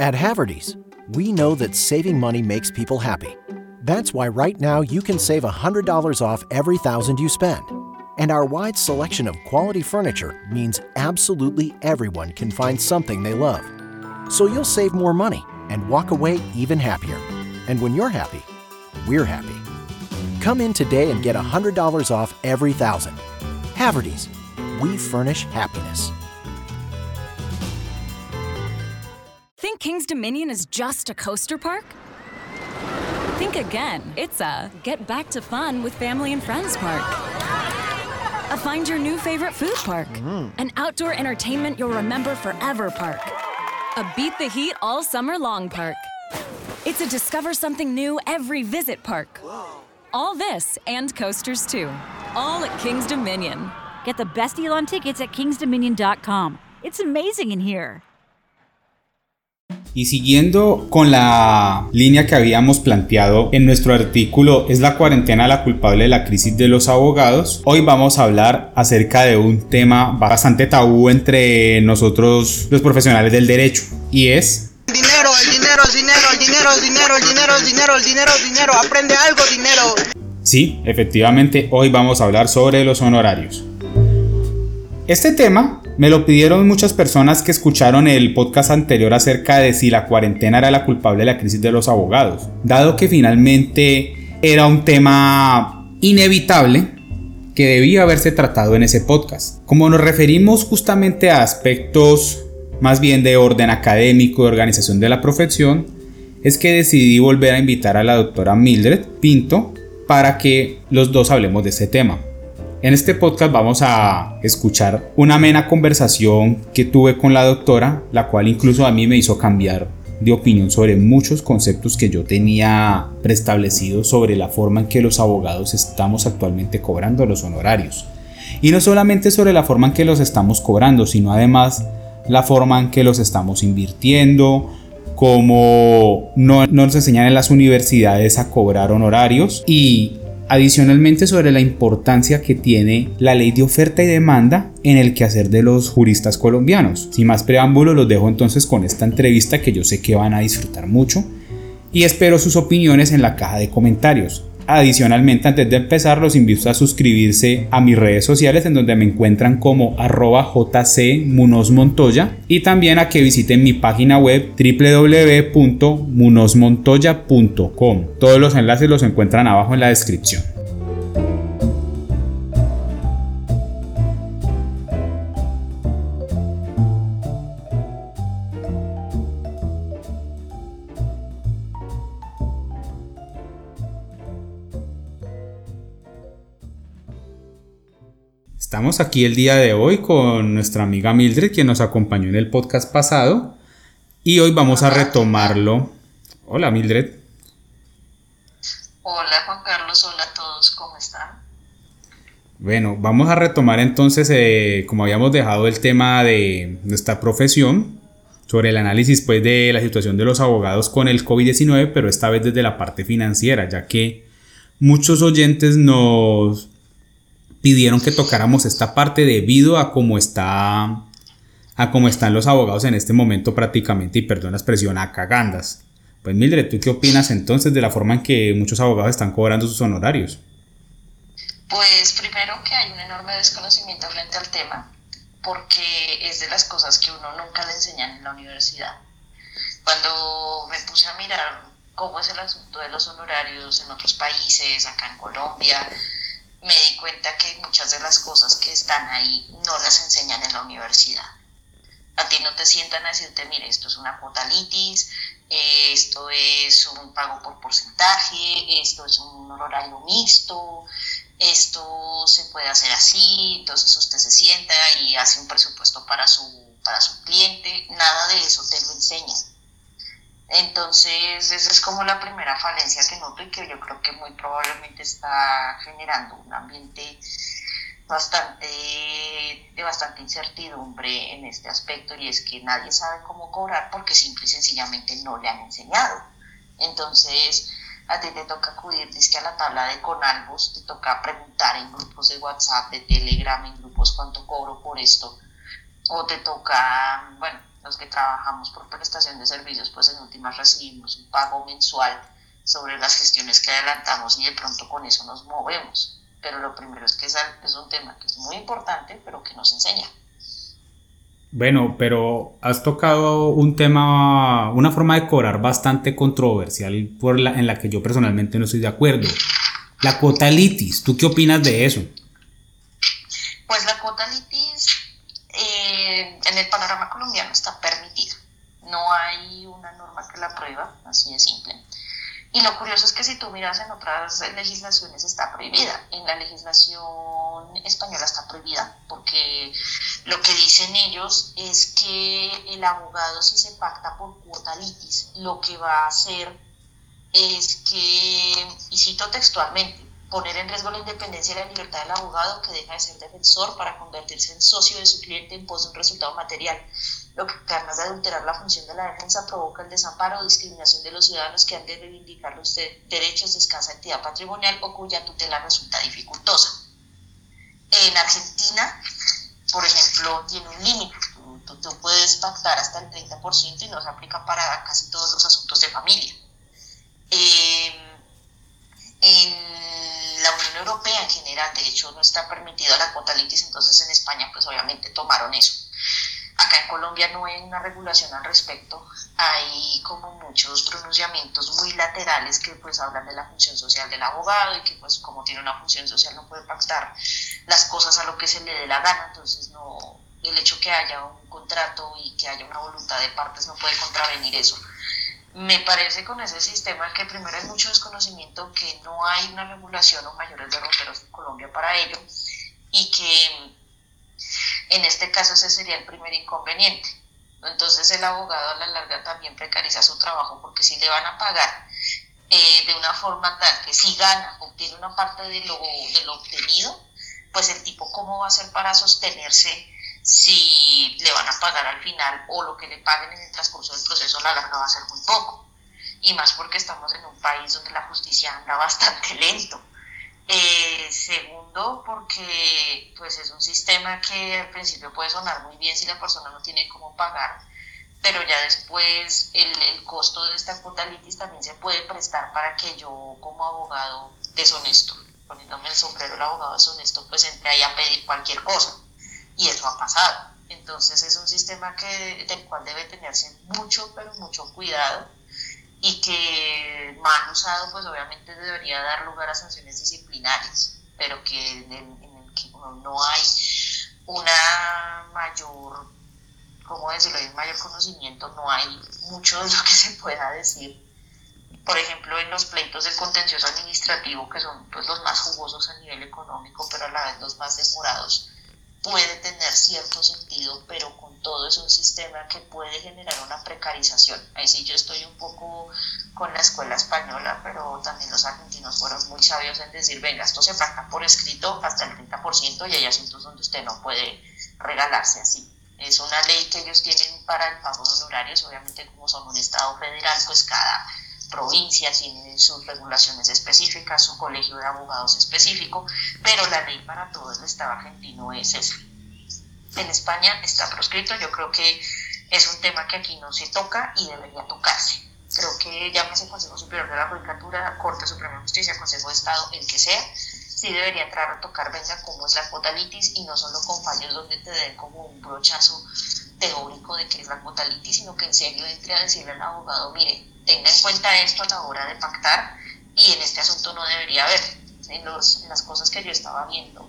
At Haverty's, we know that saving money makes people happy. That's why right now you can save $100 off every thousand you spend. And our wide selection of quality furniture means absolutely everyone can find something they love. So you'll save more money and walk away even happier. And when you're happy, we're happy. Come in today and get $100 off every thousand. Haverty's, we furnish happiness. Think King's Dominion is just a coaster park? Think again. It's a get back to fun with family and friends park. A find your new favorite food park. Mm-hmm. An outdoor entertainment you'll remember forever park. A beat the heat all summer long park. It's a discover something new every visit park. All this and coasters too. All at King's Dominion. Get the best deal on tickets at kingsdominion.com. It's amazing in here. Y siguiendo con la línea que habíamos planteado en nuestro artículo ¿Es la cuarentena la culpable de la crisis de los abogados? Hoy vamos a hablar acerca de un tema bastante tabú entre nosotros los profesionales del derecho y es Dinero, el dinero, el dinero, el dinero, el dinero, el dinero, el dinero, el dinero, el dinero, aprende algo, dinero. Sí, efectivamente, hoy vamos a hablar sobre los honorarios. Este tema me lo pidieron muchas personas que escucharon el podcast anterior acerca de si la cuarentena era la culpable de la crisis de los abogados, dado que finalmente era un tema inevitable que debía haberse tratado en ese podcast. Como nos referimos justamente a aspectos más bien de orden académico y organización de la profesión, es que decidí volver a invitar a la doctora Mildred Pinto para que los dos hablemos de este tema. En este podcast vamos a escuchar una amena conversación que tuve con la doctora, la cual incluso a mí me hizo cambiar de opinión sobre muchos conceptos que yo tenía preestablecidos sobre la forma en que los abogados estamos actualmente cobrando los honorarios. Y no solamente sobre la forma en que los estamos cobrando, sino además la forma en que los estamos invirtiendo, como no, no nos enseñan en las universidades a cobrar honorarios y Adicionalmente sobre la importancia que tiene la ley de oferta y demanda en el quehacer de los juristas colombianos. Sin más preámbulo, los dejo entonces con esta entrevista que yo sé que van a disfrutar mucho y espero sus opiniones en la caja de comentarios. Adicionalmente, antes de empezar, los invito a suscribirse a mis redes sociales en donde me encuentran como arroba jcmunosmontoya y también a que visiten mi página web www.munosmontoya.com. Todos los enlaces los encuentran abajo en la descripción. Estamos aquí el día de hoy con nuestra amiga Mildred, quien nos acompañó en el podcast pasado. Y hoy vamos a retomarlo. Hola Mildred. Hola Juan Carlos, hola a todos, ¿cómo están? Bueno, vamos a retomar entonces, eh, como habíamos dejado el tema de nuestra profesión, sobre el análisis pues, de la situación de los abogados con el COVID-19, pero esta vez desde la parte financiera, ya que muchos oyentes nos pidieron que tocáramos esta parte debido a cómo está a cómo están los abogados en este momento prácticamente y perdón la expresión a cagandas. Pues Mildred, ¿tú qué opinas entonces de la forma en que muchos abogados están cobrando sus honorarios? Pues primero que hay un enorme desconocimiento frente al tema, porque es de las cosas que uno nunca le enseñan en la universidad. Cuando me puse a mirar cómo es el asunto de los honorarios en otros países, acá en Colombia, me di cuenta que muchas de las cosas que están ahí no las enseñan en la universidad. A ti no te sientan a decirte, mire, esto es una cuota litis, esto es un pago por porcentaje, esto es un horario mixto, esto se puede hacer así, entonces usted se sienta y hace un presupuesto para su, para su cliente, nada de eso te lo enseñan. Entonces, esa es como la primera falencia que noto y que yo creo que muy probablemente está generando un ambiente bastante de bastante incertidumbre en este aspecto y es que nadie sabe cómo cobrar porque simple y sencillamente no le han enseñado. Entonces, a ti te toca acudir a la tabla de Conalbos, te toca preguntar en grupos de WhatsApp, de Telegram, en grupos cuánto cobro por esto o te toca, bueno, los que trabajamos por prestación de servicios, pues en últimas recibimos un pago mensual sobre las gestiones que adelantamos y de pronto con eso nos movemos. Pero lo primero es que es, un tema que es muy importante, pero que nos enseña. Bueno, pero has tocado un tema, una forma de cobrar bastante controversial por la, en la que yo personalmente no estoy de acuerdo. La cuota litis, ¿tú qué opinas de eso? Pues la cuota litis en el panorama colombiano está permitida. No hay una norma que la prueba, así de simple. Y lo curioso es que si tú miras en otras legislaciones está prohibida. En la legislación española está prohibida porque lo que dicen ellos es que el abogado si se pacta por cuota litis, lo que va a hacer es que, y cito textualmente, poner en riesgo la independencia y la libertad del abogado que deja de ser defensor para convertirse en socio de su cliente en pos de un resultado material lo que además de adulterar la función de la defensa provoca el desamparo o discriminación de los ciudadanos que han de reivindicar los derechos de escasa entidad patrimonial o cuya tutela resulta dificultosa. En Argentina, por ejemplo, tiene un límite. Tú, puedes pactar hasta el 30% y no se aplica para casi todos los asuntos de familia. Eh, en la Europea en general, de hecho, no está permitida la cuota litis, entonces en España, pues obviamente tomaron eso. Acá en Colombia no hay una regulación al respecto, hay como muchos pronunciamientos muy laterales que pues hablan de la función social del abogado y que pues como tiene una función social no puede pactar las cosas a lo que se le dé la gana, entonces no, el hecho que haya un contrato y que haya una voluntad de partes no puede contravenir eso. Me parece con ese sistema que primero hay mucho desconocimiento, que no hay una regulación o mayores derroteros en Colombia para ello y que en este caso ese sería el primer inconveniente. Entonces el abogado a la larga también precariza su trabajo porque si le van a pagar eh, de una forma tal que si gana, obtiene una parte de lo, de lo obtenido, pues el tipo cómo va a hacer para sostenerse si le van a pagar al final o lo que le paguen en el transcurso del proceso a la larga va a ser muy poco. Y más porque estamos en un país donde la justicia anda bastante lento. Eh, segundo, porque pues es un sistema que al principio puede sonar muy bien si la persona no tiene cómo pagar, pero ya después el, el costo de esta litis también se puede prestar para que yo como abogado deshonesto, poniéndome el sombrero del abogado deshonesto, pues entre ahí a pedir cualquier cosa. Y eso ha pasado. Entonces es un sistema que, del cual debe tenerse mucho, pero mucho cuidado y que mal usado pues obviamente debería dar lugar a sanciones disciplinarias, pero que en el, que no hay una mayor, ¿cómo decirlo?, un mayor conocimiento, no hay mucho de lo que se pueda decir. Por ejemplo, en los pleitos de contencioso administrativo, que son pues, los más jugosos a nivel económico, pero a la vez los más demorados, puede tener cierto sentido, pero con todo es un sistema que puede generar una precarización. Ahí sí yo estoy un poco con la escuela española, pero también los argentinos fueron muy sabios en decir, venga, esto se pacta por escrito hasta el 30% y hay asuntos donde usted no puede regalarse así. Es una ley que ellos tienen para el pago de honorarios, obviamente como son un Estado federal, pues cada provincia tiene sus regulaciones específicas, su colegio de abogados específico, pero la ley para todo el Estado argentino es esa. En España está proscrito, yo creo que es un tema que aquí no se toca y debería tocarse. Creo que llámese Consejo Superior de la Judicatura, Corte Suprema de Justicia, Consejo de Estado, el que sea, sí debería entrar a tocar, venga, cómo es la cuota litis y no solo con fallos donde te den como un brochazo teórico de qué es la cuota litis, sino que en serio entre a decirle al abogado, mire, tenga en cuenta esto a la hora de pactar y en este asunto no debería haber. En, los, en las cosas que yo estaba viendo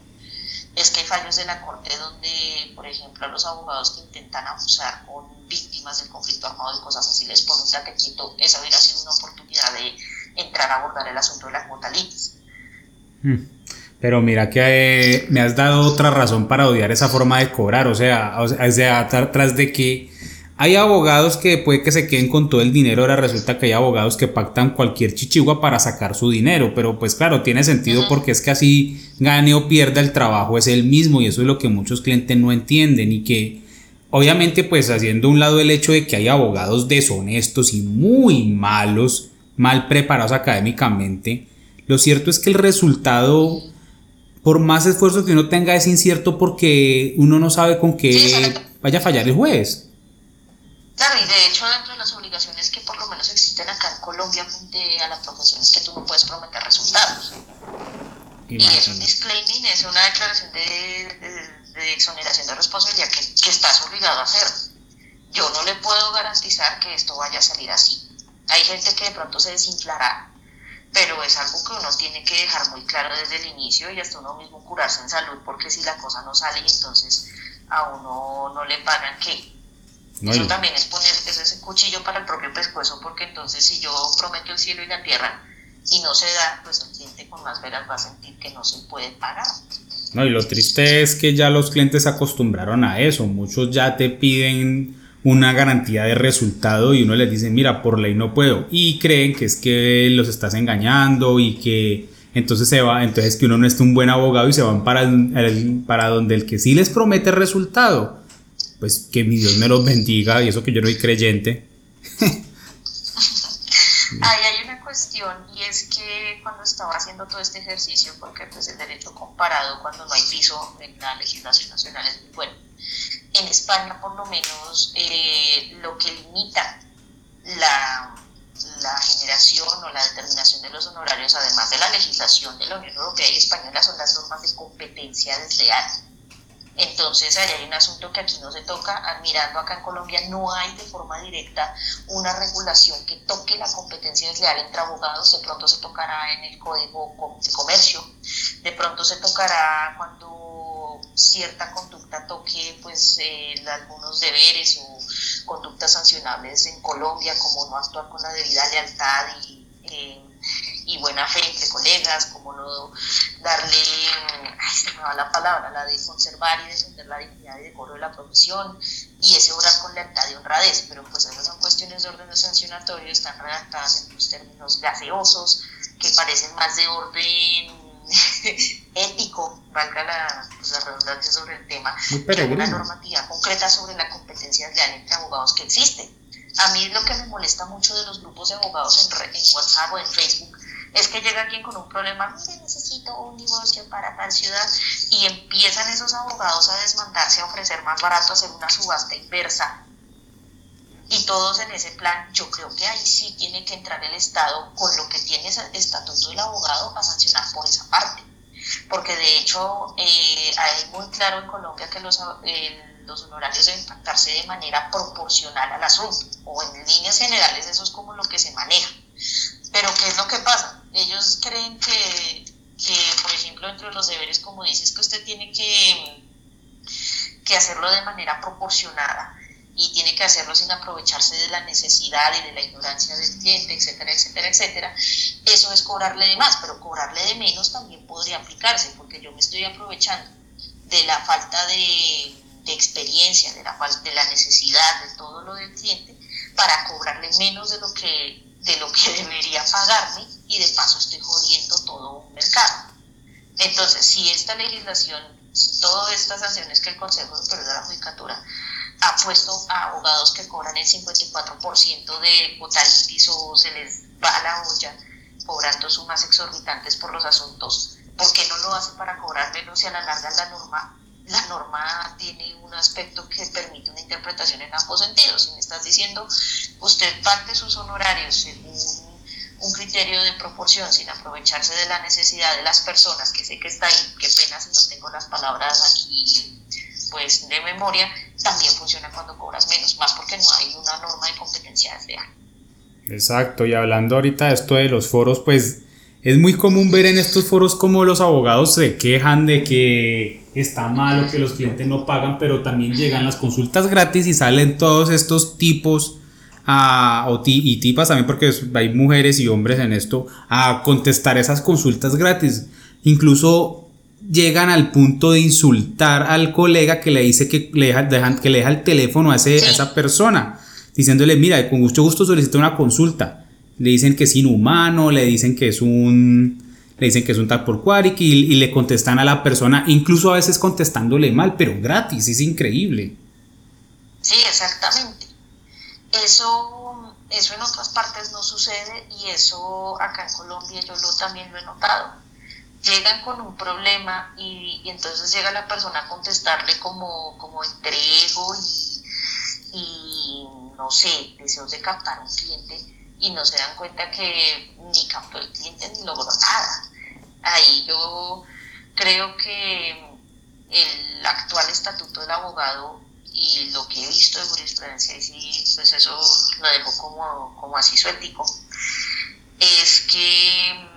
es que hay fallos de la corte donde, por ejemplo, a los abogados que intentan abusar con víctimas del conflicto armado y cosas así les ponen un taquetito, esa hubiera sido una oportunidad de entrar a abordar el asunto de la cuota litis. Hmm. Pero mira que eh, me has dado otra razón para odiar esa forma de cobrar, o sea, o sea, tras de que hay abogados que puede que se queden con todo el dinero, ahora resulta que hay abogados que pactan cualquier chichigua para sacar su dinero, pero pues claro, tiene sentido porque es que así gane o pierda el trabajo es el mismo y eso es lo que muchos clientes no entienden y que obviamente pues haciendo un lado el hecho de que hay abogados deshonestos y muy malos, mal preparados académicamente, lo cierto es que el resultado por más esfuerzo que uno tenga es incierto porque uno no sabe con qué vaya a fallar el juez. Claro, y de hecho dentro de las obligaciones que por lo menos existen acá en Colombia frente a la profesión es que tú no puedes prometer resultados. Y es un disclaiming, es una declaración de, de, exoneración de responsabilidad que, que estás obligado a hacer. Yo no le puedo garantizar que esto vaya a salir así. Hay gente que de pronto se desinflará, pero es algo que uno tiene que dejar muy claro desde el inicio y hasta uno mismo curarse en salud, porque si la cosa no sale, entonces a uno no le pagan qué eso también es poner ese cuchillo para el propio pescuezo, porque entonces si yo prometo el cielo y la tierra y no se da, pues el cliente con más veras va a sentir que no se puede pagar. No, y lo triste es que ya los clientes se acostumbraron a eso. Muchos ya te piden una garantía de resultado y uno les dice, mira, por ley no puedo. Y creen que es que los estás engañando y que entonces se va, entonces que uno no es un buen abogado y se van para, para donde el que sí les promete resultado pues que mi Dios me los bendiga y eso que yo no soy creyente. Ahí hay una cuestión y es que cuando estaba haciendo todo este ejercicio, porque pues el derecho comparado cuando no hay piso en la legislación nacional es muy bueno. En España por lo menos eh, lo que limita la, la generación o la determinación de los honorarios, además de la legislación de la Unión Europea y española, son las normas de competencia desleal entonces, ahí hay un asunto que aquí no se toca. Mirando acá en Colombia, no hay de forma directa una regulación que toque la competencia desleal entre abogados. De pronto se tocará en el Código de Comercio, de pronto se tocará cuando cierta conducta toque pues eh, algunos deberes o conductas sancionables en Colombia, como no actuar con la debida lealtad y eh, y buena fe entre colegas, como no darle, ay, se me va la palabra, la de conservar y defender la dignidad y decoro de la profesión, y ese obrar con lealtad y honradez, pero pues esas son cuestiones de orden sancionatorio, están redactadas en los términos gaseosos, que parecen más de orden ético, valga la, pues, la, redundancia sobre el tema, que una normativa concreta sobre la competencia leal entre abogados que existe. A mí lo que me molesta mucho de los grupos de abogados en, en WhatsApp o en Facebook es que llega alguien con un problema, mire, necesito un divorcio para tal ciudad, y empiezan esos abogados a desmandarse, a ofrecer más barato, hacer una subasta inversa. Y todos en ese plan, yo creo que ahí sí tiene que entrar el Estado con lo que tiene el estatuto del abogado a sancionar por esa parte. Porque de hecho eh, hay muy claro en Colombia que los, los honorarios deben impactarse de manera proporcional al asunto, o en líneas generales eso es como lo que se maneja. Pero ¿qué es lo que pasa? Ellos creen que, por ejemplo, entre los deberes, como dices, que usted tiene que, que hacerlo de manera proporcionada y tiene que hacerlo sin aprovecharse de la necesidad y de la ignorancia del cliente, etcétera, etcétera, etcétera, eso es cobrarle de más, pero cobrarle de menos también podría aplicarse, porque yo me estoy aprovechando de la falta de, experiencia, de la, de la necesidad, de todo lo del cliente, para cobrarle menos de lo que de lo que debería pagarme y de paso estoy jodiendo todo un mercado. Entonces, si esta legislación, todas estas sanciones que el Consejo Superior de la Judicatura ha puesto a abogados que cobran el 54% de votalitis o se les va a la olla cobrando sumas exorbitantes por los asuntos, ¿por qué no lo hace para cobrar menos y a la larga la norma la norma tiene un aspecto que permite una interpretación en ambos sentidos. Si me estás diciendo, usted parte sus honorarios según un criterio de proporción sin aprovecharse de la necesidad de las personas, que sé que está ahí, qué pena si no tengo las palabras aquí pues de memoria, también funciona cuando cobras menos, más porque no hay una norma de competencia desleal. Exacto, y hablando ahorita de esto de los foros, pues es muy común ver en estos foros como los abogados se quejan de que está malo, que los clientes no pagan, pero también llegan las consultas gratis y salen todos estos tipos a, y tipas también porque hay mujeres y hombres en esto a contestar esas consultas gratis. Incluso llegan al punto de insultar al colega que le dice que le deja, que le deja el teléfono a, ese, a esa persona, diciéndole, mira, con mucho gusto solicito una consulta le dicen que es inhumano, le dicen que es un le dicen que es un por y, le contestan a la persona, incluso a veces contestándole mal, pero gratis, es increíble. Sí, exactamente. Eso, eso en otras partes no sucede y eso acá en Colombia yo lo, también lo he notado. llegan con un problema y, entonces llega la persona a contestarle como, como entrego y, y, no sé, deseos de captar un cliente y no se dan cuenta que ni captó el cliente ni logró nada. Ahí yo creo que el actual estatuto del abogado y lo que he visto de jurisprudencia, y pues eso lo dejo como, como así suéltico, es que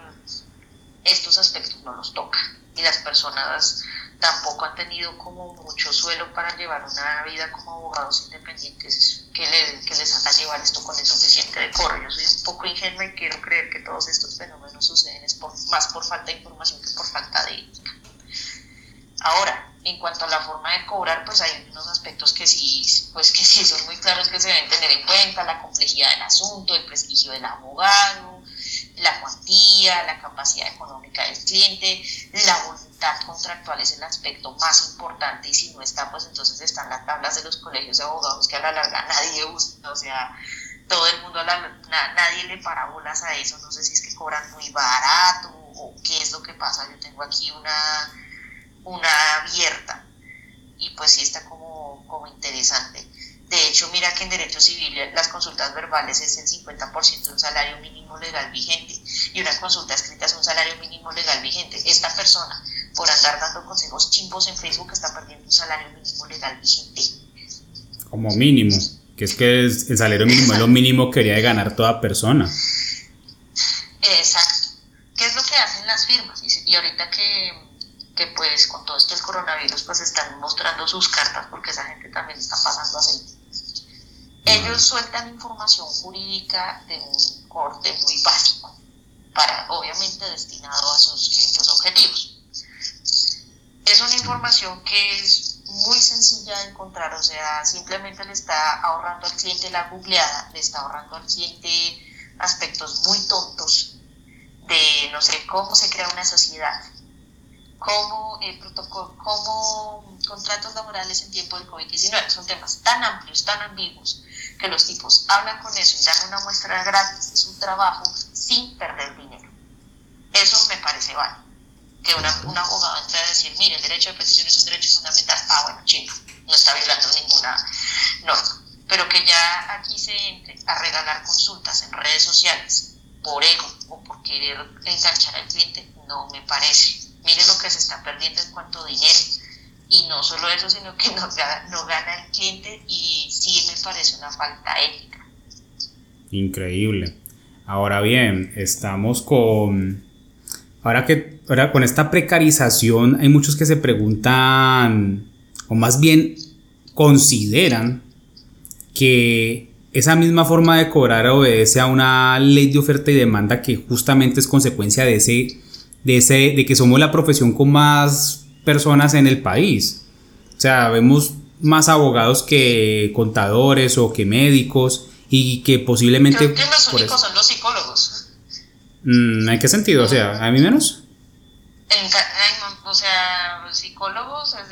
estos aspectos no los toca y las personas tampoco han tenido como mucho suelo para llevar una vida como abogados independientes que, que les haga llevar esto con el suficiente decoro. Yo soy un poco ingenua y quiero creer que todos estos fenómenos suceden es por, más por falta de información que por falta de ética. Ahora, en cuanto a la forma de cobrar, pues hay unos aspectos que sí, pues que sí son muy claros que se deben tener en cuenta, la complejidad del asunto, el prestigio del abogado, la cuantía, la capacidad económica del cliente, la voluntad contractual es el aspecto más importante y si no está, pues entonces están las tablas de los colegios de abogados que a la larga nadie usa, o sea, todo el mundo, nadie le para bolas a eso, no sé si es que cobran muy barato o qué es lo que pasa, yo tengo aquí una, una abierta y pues sí está como, como interesante. De hecho, mira que en derecho civil las consultas verbales es el 50% de un salario mínimo legal vigente y una consulta escrita es un salario mínimo legal vigente. Esta persona, por andar dando consejos chimbos en Facebook, está perdiendo un salario mínimo legal vigente. Como mínimo, que es que el salario mínimo es lo mínimo que quería ganar toda persona. Exacto. ¿Qué es lo que hacen las firmas? Y ahorita que que pues con todo esto el coronavirus pues están mostrando sus cartas porque esa gente también está pasando así ellos sueltan información jurídica de un corte muy básico, para, obviamente destinado a sus clientes objetivos. Es una información que es muy encontrar, o sea, simplemente le está ahorrando al cliente la googleada, le está ahorrando al cliente aspectos muy tontos de, no sé, cómo se crea una sociedad, cómo, eh, protocolo, cómo contratos laborales en tiempo de COVID-19. Son temas tan amplios, tan ambiguos, que los tipos hablan con eso y dan una muestra gratis de su trabajo sin perder dinero. Eso me parece válido. Que una, un abogado entre a decir, mire, el derecho de petición es un derecho fundamental. Ah, bueno, chingo, no está violando ninguna norma. Pero que ya aquí se entre a regalar consultas en redes sociales por ego o por querer enganchar al cliente, no me parece. Mire lo que se está perdiendo en cuanto a dinero y no solo eso, sino que no, no gana el cliente y sí me parece una falta ética. Increíble. Ahora bien, estamos con... Ahora que ahora con esta precarización hay muchos que se preguntan, o más bien consideran, que esa misma forma de cobrar obedece a una ley de oferta y demanda que justamente es consecuencia de ese, de ese, de que somos la profesión con más personas en el país. O sea, vemos más abogados que contadores o que médicos y que posiblemente... Creo que los únicos son los psicólogos. Mm, ¿En qué sentido? O sea, ¿a mí menos? es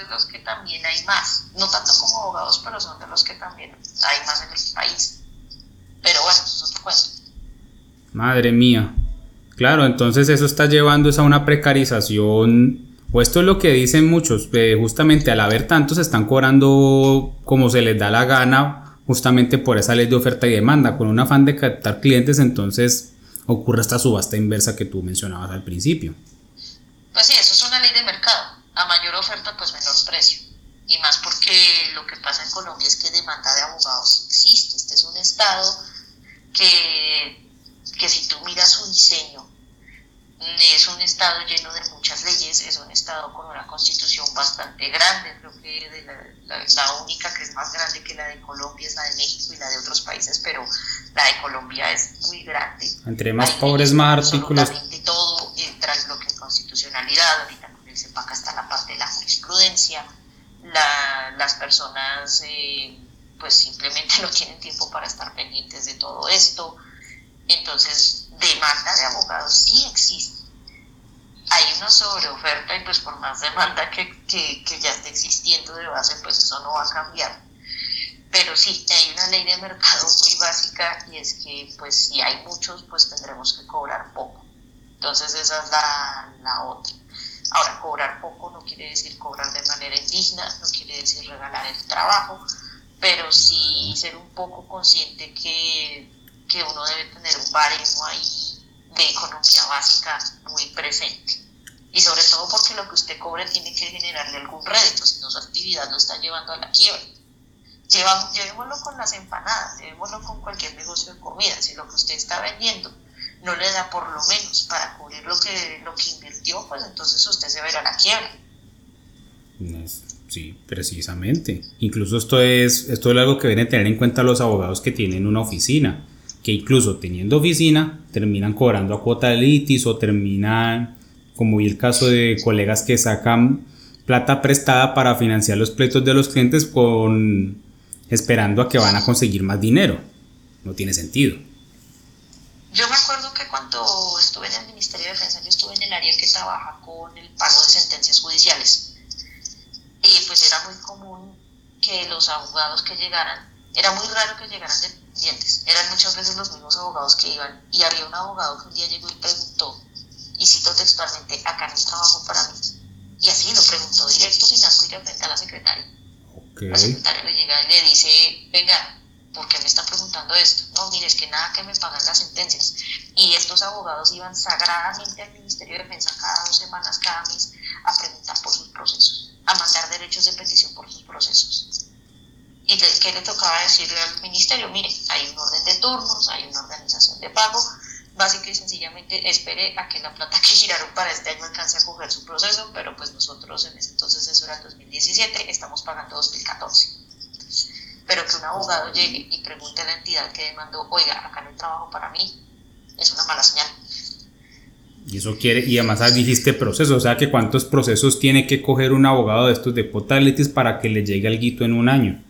de los que también hay más. No tanto como abogados, pero son de los que también hay más en el país. Pero bueno, eso es otro cuento. Madre mía. Claro, entonces eso está llevando a una precarización o esto es lo que dicen muchos, justamente al haber tantos están cobrando como se les da la gana, justamente por esa ley de oferta y demanda, con un afán de captar clientes, entonces ocurre esta subasta inversa que tú mencionabas al principio. Pues sí, eso es una ley de mercado. Oferta, pues menor precio. Y más porque lo que pasa en Colombia es que demanda de abogados existe. Este es un estado que, que si tú miras su diseño, es un estado lleno de muchas leyes, es un estado con una constitución bastante grande, creo que de la, única que es más grande que la de Colombia es la de México y la de otros países, pero la de Colombia es muy grande. Entre más pobres, más artículos. Todo entra el bloque de constitucionalidad, el CEPAC está la parte de la jurisprudencia, las personas eh, pues simplemente no tienen tiempo para estar pendientes de todo esto, entonces demanda de abogados sí existe. Hay una sobreoferta y pues por más demanda que, ya esté existiendo de base, pues eso no va a cambiar. Pero sí, hay una ley de mercado muy básica y es que pues si hay muchos, pues tendremos que cobrar poco. Entonces esa es la, la otra. Ahora, cobrar poco no quiere decir cobrar de manera indigna, no quiere decir regalar el trabajo, pero sí ser un poco consciente que, que uno debe tener un baremo ahí de economía básica muy presente. Y sobre todo porque lo que usted cobre tiene que generarle algún rédito, si no su actividad lo está llevando a la quiebra. llevémoslo con las empanadas, llevémoslo con cualquier negocio de comida. Si lo que usted está vendiendo no le da por lo menos para cubrir lo que, lo que invirtió, pues entonces usted se verá la quiebra. Sí, precisamente. Incluso esto es, esto es algo que deben tener en cuenta los abogados que tienen una oficina, que incluso teniendo oficina terminan cobrando a cuota de litis o terminan, como vi el caso de colegas que sacan plata prestada para financiar los pleitos de los clientes con esperando a que van a conseguir más dinero. No tiene sentido. Yo me acuerdo que cuando estuve en el Ministerio de Defensa, yo estuve en el área que trabaja con el pago de sentencias judiciales. Y pues era muy común que los abogados que llegaran, era muy raro que llegaran dependientes, eran muchas veces los mismos abogados que iban. Y había un abogado que un día llegó y preguntó, y cito textualmente, acá no hay trabajo para mí. Y así lo preguntó directo sin asco y frente a la secretaria. La secretaria le llega y le dice, venga, ¿por qué me está preguntando esto? No, mire, es que nada que me pagan las sentencias. Y estos abogados iban sagradamente al Ministerio de Defensa cada dos semanas, cada mes, a preguntar por sus procesos, a mandar derechos de petición por sus procesos. ¿Y qué le tocaba decirle al ministerio? Mire, hay un orden de turnos, hay una organización de pago, básica y sencillamente espere a que la plata que giraron para este año alcance a coger su proceso, pero pues nosotros en ese entonces, eso era el 2017, estamos pagando 2014 pero que un abogado llegue y pregunte a la entidad que demandó, oiga, acá no hay trabajo para mí, es una mala señal. Y eso quiere, y además dijiste proceso, o sea que cuántos procesos tiene que coger un abogado de estos de potalities para que le llegue al guito en un año.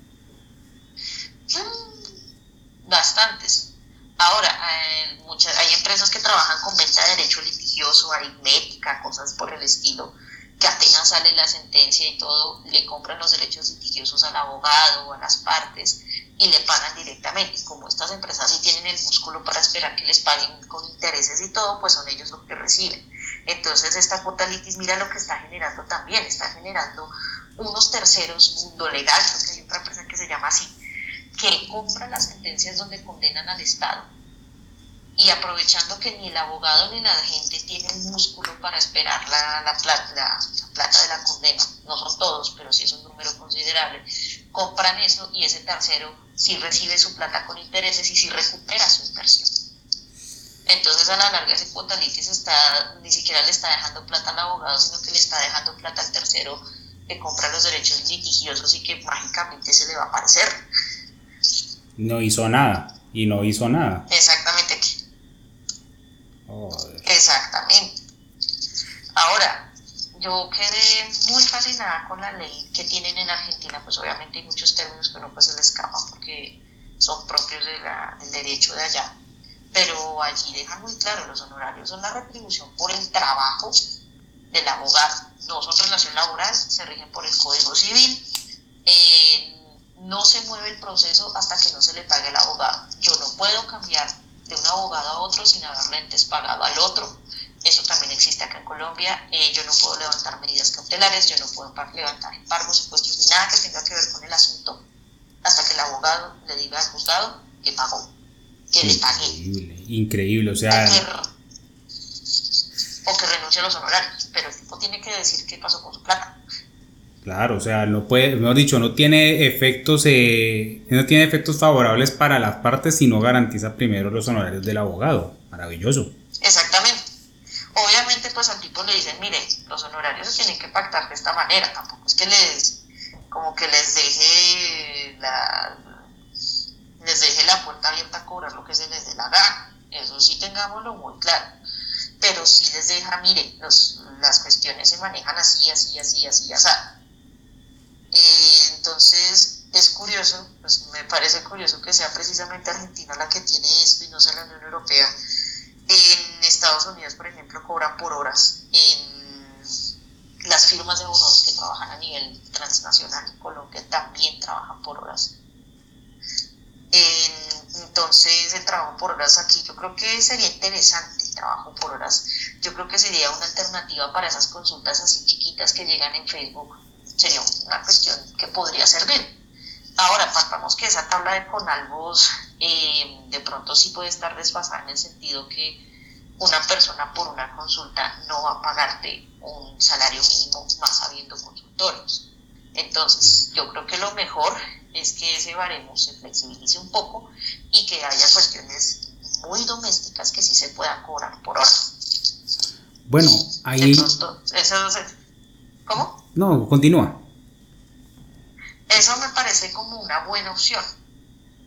Mm, bastantes. Ahora, eh, muchas, hay empresas que trabajan con venta de derecho litigioso, aritmética, cosas por el estilo, que apenas sale la sentencia y todo, le compran los derechos litigiosos al abogado o a las partes y le pagan directamente. Como estas empresas sí tienen el músculo para esperar que les paguen con intereses y todo, pues son ellos los que reciben. Entonces esta litis, mira lo que está generando también, está generando unos terceros mundo legal, porque hay otra empresa que se llama así, que compra las sentencias donde condenan al Estado y aprovechando que ni el abogado ni la gente tienen músculo para esperar la, la, plata, la, plata de la condena, no son todos, pero sí es un número considerable, compran eso y ese tercero sí recibe su plata con intereses y sí recupera su inversión. Entonces a la larga ese potalitis está, ni siquiera le está dejando plata al abogado, sino que le está dejando plata al tercero que compra los derechos litigiosos y que mágicamente se le va a aparecer. No hizo nada, y no hizo nada. Exactamente Exactamente. Ahora, yo quedé muy fascinada con la ley que tienen en Argentina, pues obviamente hay muchos términos que no pues se le escapan porque son propios de del derecho de allá, pero allí dejan muy claro, los honorarios son la retribución por el trabajo del abogado, no son relación laboral, se rigen por el Código Civil, eh, no se mueve el proceso hasta que no se le pague el abogado. Yo no puedo cambiar de un abogado a otro sin haberle antes pagado al otro. Eso también existe acá en Colombia. Eh, yo no puedo levantar medidas cautelares, yo no puedo levantar embargos, secuestros ni nada que tenga que ver con el asunto hasta que el abogado le diga al juzgado que pagó, que le pagué. Increíble, o sea. O que, renuncie a los honorarios, pero el tipo tiene que decir qué pasó con su plata. Claro, o sea, no puede, mejor dicho, no tiene efectos, eh, no tiene efectos favorables para las partes si no garantiza primero los honorarios del abogado. Maravilloso. Exactamente. Obviamente, pues al tipo le dicen, mire, los honorarios se tienen que pactar de esta manera, tampoco es que les, como que les deje la, les deje la puerta abierta a cobrar lo que se les dé la gana. Eso sí tengámoslo muy claro pero sí les deja, mire, los, las cuestiones se manejan así, así, así, así, así. Eh, entonces es curioso, pues me parece curioso que sea precisamente Argentina la que tiene esto y no sea la Unión Europea. En Estados Unidos, por ejemplo, cobran por horas. En las firmas de abogados que trabajan a nivel transnacional en Colombia también trabajan por horas. En, Entonces, el trabajo por horas aquí, yo creo que sería interesante el trabajo por horas. Yo creo que sería una alternativa para esas consultas así chiquitas que llegan en Facebook. Sería una cuestión que podría servir. Ahora, partamos que esa tabla de Conalvos eh, de pronto sí puede estar desfasada en el sentido que una persona por una consulta no va a pagarte un salario mínimo más habiendo consultorios. Entonces, yo creo que lo mejor es que ese baremo se flexibilice un poco y que haya cuestiones muy domésticas que sí se puedan cobrar por hora. Bueno, ahí... ¿Cómo? No, continúa. Eso me parece como una buena opción,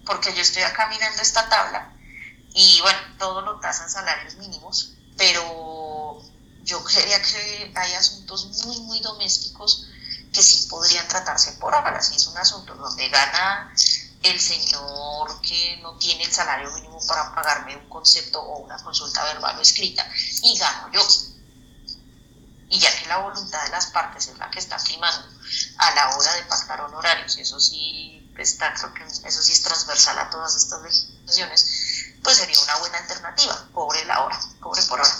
porque yo estoy acá mirando esta tabla y bueno, todo lo tasan salarios mínimos, pero yo creería que hay asuntos muy, muy domésticos que sí podrían tratarse por horas. Si es un asunto donde gana el señor que no tiene el salario mínimo para pagarme un concepto o una consulta verbal o escrita y gano yo. Y ya que la voluntad de las partes es la que está primando a la hora de pactar honorarios, eso sí está, creo que eso sí es transversal a todas estas legislaciones, pues sería una buena alternativa, cobre la hora, cobre por hora.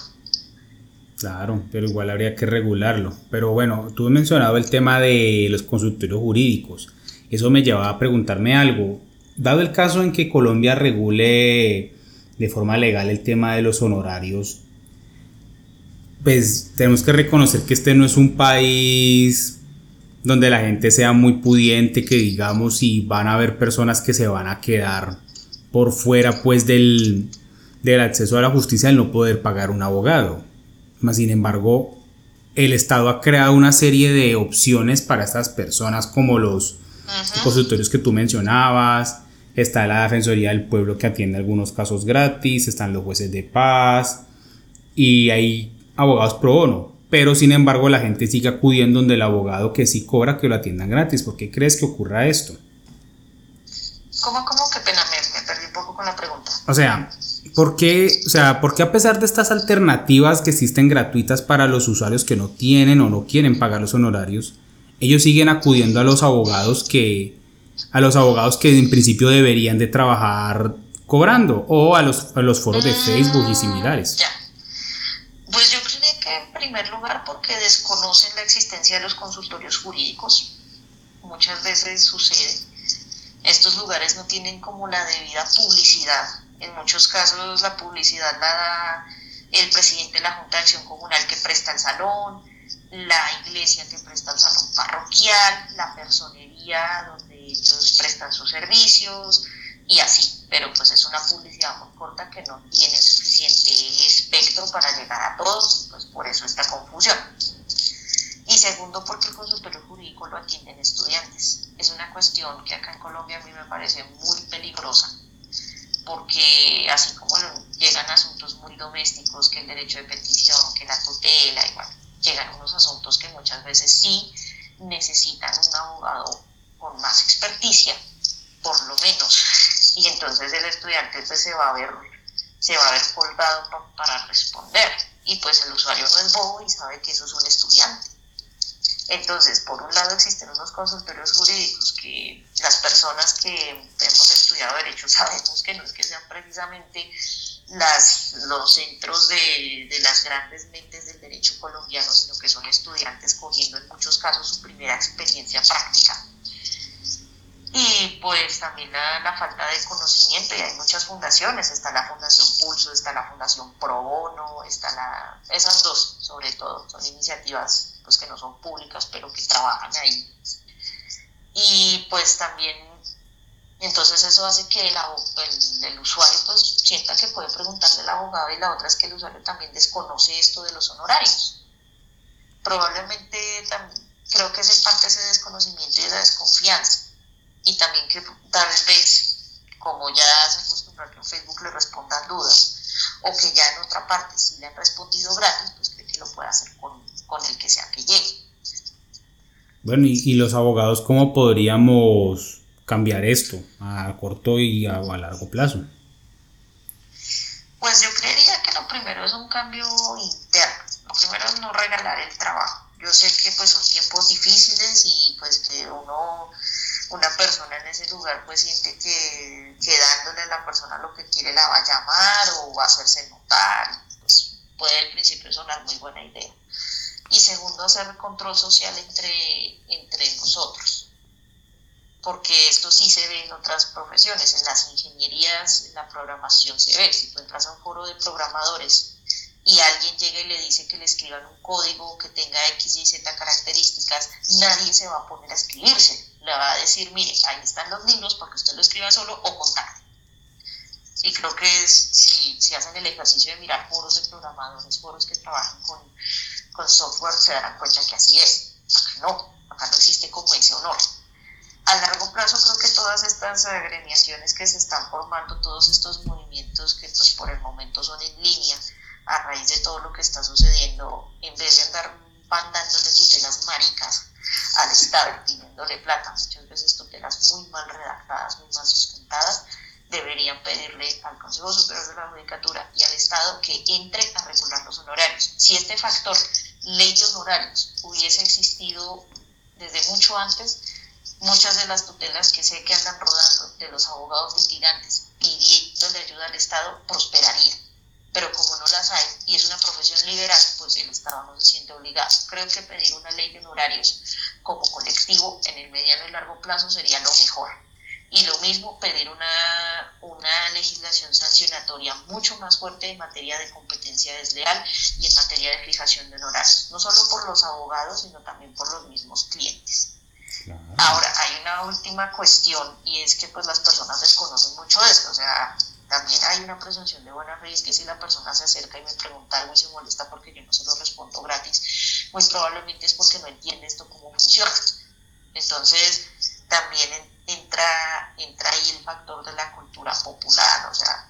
Claro, pero igual habría que regularlo. Pero bueno, tú has mencionado el tema de los consultorios jurídicos. Eso me lleva a preguntarme algo. Dado el caso en que Colombia regule de forma legal el tema de los honorarios, pues tenemos que reconocer que este no es un país donde la gente sea muy pudiente, que digamos, si van a haber personas que se van a quedar por fuera pues del, del acceso a la justicia al no poder pagar un abogado. Más sin embargo, el Estado ha creado una serie de opciones para estas personas como los consultorios que tú mencionabas, está la Defensoría del Pueblo que atiende algunos casos gratis, están los jueces de paz y hay abogados pro bono pero sin embargo la gente sigue acudiendo donde el abogado que sí cobra que lo atiendan gratis. ¿Por qué crees que ocurra esto? ¿Cómo, cómo? Qué pena, me, perdí un poco con la pregunta. O sea, ¿por qué, o sea, ¿por qué a pesar de estas alternativas que existen gratuitas para los usuarios que no tienen o no quieren pagar los honorarios, ellos siguen acudiendo a los abogados que, a los abogados que en principio deberían de trabajar cobrando o a los, a los foros de mm, Facebook y similares? Ya. Primer lugar porque desconocen la existencia de los consultorios jurídicos. Muchas veces sucede. Estos lugares no tienen como la debida publicidad. En muchos casos la publicidad la da el presidente de la Junta de Acción Comunal que presta el salón, la iglesia que presta el salón parroquial, la personería donde ellos prestan sus servicios y así. Pero pues es una publicidad muy corta que no tiene suficiente espectro para llegar a todos pues por eso esta confusión. Y segundo, porque el consultorio jurídico lo atienden estudiantes. Es una cuestión que acá en Colombia a mí me parece muy peligrosa, porque así como llegan asuntos muy domésticos, que el derecho de petición, que la tutela, igual, llegan unos asuntos que muchas veces sí necesitan un abogado con más experticia, por lo menos. Y entonces el estudiante pues, se va a ver, se va a ver colgado para responder y pues el usuario no es bobo y sabe que eso es un estudiante. Entonces, por un lado existen unos consultorios jurídicos que las personas que hemos estudiado derecho sabemos que no es que sean precisamente las, los centros de, de las grandes mentes del derecho colombiano, sino que son estudiantes cogiendo en muchos casos su primera experiencia práctica y pues también la, falta de conocimiento y hay muchas fundaciones, está la Fundación Pulso, está la Fundación Pro Bono, está la, esas dos sobre todo, son iniciativas pues que no son públicas pero que trabajan ahí. Y pues también, entonces eso hace que el, el, el usuario pues sienta que puede preguntarle al abogado y la otra es que el usuario también desconoce esto de los honorarios. Probablemente también, creo que es en parte ese desconocimiento y esa desconfianza y también que tal vez, como ya se acostumbra que en Facebook le respondan dudas, o que ya en otra parte si le han respondido gratis, pues cree que lo puede hacer con, con el que sea que llegue. Bueno, ¿y, los abogados cómo podríamos cambiar esto a corto y a, a largo plazo? Pues yo creería que lo primero es un cambio interno. Lo primero es no regalar el trabajo. Yo sé que pues son tiempos difíciles y pues que uno una persona en ese lugar pues siente que, que dándole a la persona lo que quiere la va a llamar o va a hacerse notar, pues puede al principio sonar muy buena idea. Y segundo, hacer control social entre, entre nosotros porque esto sí se ve en otras profesiones, en las ingenierías, en la programación se ve. Si tú entras a un foro de programadores y alguien llega y le dice que le escriban un código que tenga X y Z características, nadie se va a poner a escribirse. Le va a decir, mire, ahí están los libros porque usted lo escriba solo o contacte. Y creo que si, si hacen el ejercicio de mirar foros de programadores, foros que trabajan con, con software, se darán cuenta que así es. Acá no, acá no existe como ese honor a largo plazo creo que todas estas agremiaciones que se están formando, todos estos movimientos que pues por el momento son en línea a raíz de todo lo que está sucediendo, en vez de andar mandándole tutelas maricas al Estado pidiéndole plata, muchas veces tutelas muy mal redactadas, muy mal sustentadas, deberían pedirle al Consejo Superior de la Judicatura y al Estado que entre a regular los honorarios. Si este factor, ley de honorarios, hubiese existido desde mucho antes, muchas de las tutelas que sé que andan rodando de los abogados litigantes pidiéndole ayuda al Estado prosperarían. Pero como no las hay y es una profesión liberal, pues el Estado no se siente obligado. Creo que pedir una ley de honorarios como colectivo en el mediano y largo plazo sería lo mejor. Y lo mismo pedir una, una legislación sancionatoria mucho más fuerte en materia de competencia desleal y en materia de fijación de honorarios, no solo por los abogados, sino también por los mismos clientes. Ahora, hay una última cuestión y es que pues las personas desconocen mucho esto, o sea, también hay una presunción de buena fe, es que si la persona se acerca y me pregunta algo y se molesta porque yo no se lo respondo gratis, muy probablemente es porque no entiende esto cómo funciona. Entonces, también entra, entra ahí el factor de la cultura popular, o sea,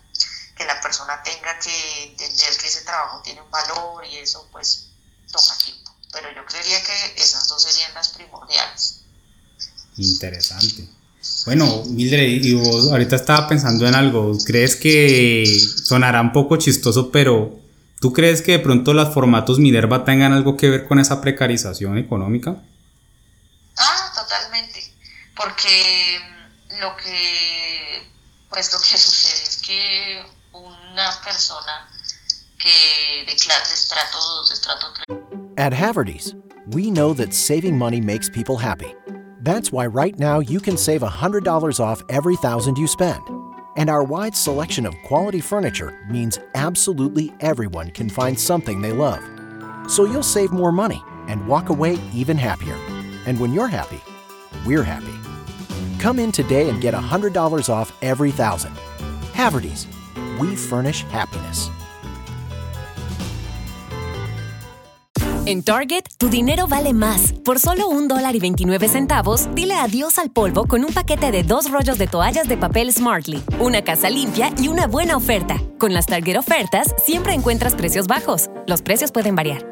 que la persona tenga que entender que ese trabajo tiene un valor y eso pues toma tiempo. Pero yo creería que esas dos serían las primordiales. Interesante. Bueno, Mildred, y vos ahorita estaba pensando en algo. ¿Crees que sonará un poco chistoso, pero ¿tú crees que de pronto los formatos Minerva tengan algo que ver con esa precarización económica? Ah, totalmente. Porque lo que, pues lo que sucede es que una persona que de clase de estrato 2, de estrato 3. At Haverty's, we know that saving money makes people happy. That's why right now you can save $100 off every thousand you spend. And our wide selection of quality furniture means absolutely everyone can find something they love. So you'll save more money and walk away even happier. And when you're happy, we're happy. Come in today and get $100 off every thousand. Haverty's, we furnish happiness. En Target, tu dinero vale más. Por solo un dólar y 29 centavos, dile adiós al polvo con un paquete de dos rollos de toallas de papel Smartly, una casa limpia y una buena oferta. Con las Target ofertas, siempre encuentras precios bajos. Los precios pueden variar.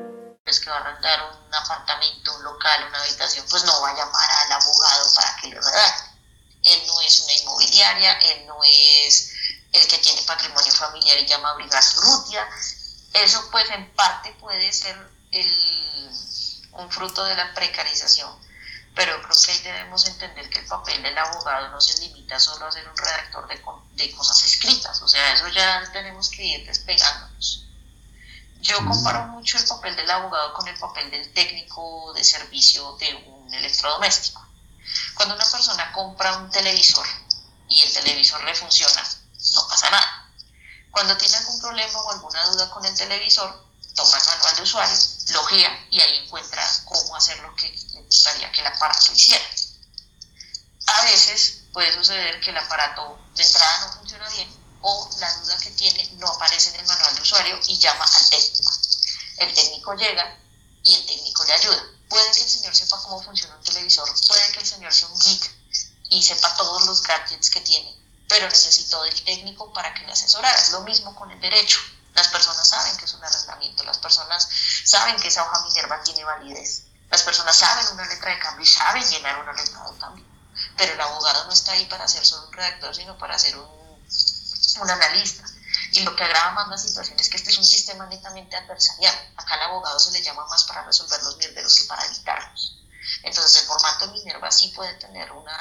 Es que va a rentar un apartamento, un local, una habitación, pues no va a llamar al abogado para que le redacte. Él no es una inmobiliaria, él no es el que tiene patrimonio familiar y llama a abrigar su rutia. Eso pues en parte puede ser el, un fruto de la precarización, pero creo que ahí debemos entender que el papel del abogado no se limita solo a ser un redactor de, de cosas escritas, o sea, eso ya tenemos que ir despegándonos. Yo comparo mucho el papel del abogado con el papel del técnico de servicio de un electrodoméstico. Cuando una persona compra un televisor y el televisor le funciona, no pasa nada. Cuando tiene algún problema o alguna duda con el televisor, toma el manual de usuario, logia y ahí encuentra cómo hacer lo que le gustaría que el aparato hiciera. A veces puede suceder que el aparato de entrada no funciona bien o la duda que tiene no aparece en el manual de usuario y llama al técnico. El técnico llega y el técnico le ayuda. Puede que el señor sepa cómo funciona un televisor, puede que el señor sea un geek y sepa todos los gadgets que tiene, pero necesitó del técnico para que le asesorara. Es lo mismo con el derecho las personas saben que es un arrendamiento, las personas saben que esa hoja Minerva tiene validez, las personas saben una letra de cambio y saben llenar una letra de cambio. Pero el abogado no está ahí para ser solo un redactor, sino para ser un, un analista. Y lo que agrava más la situación es que este es un sistema netamente adversarial. Acá al abogado se le llama más para resolver los mierderos que para evitarlos. Entonces el formato Minerva sí puede tener una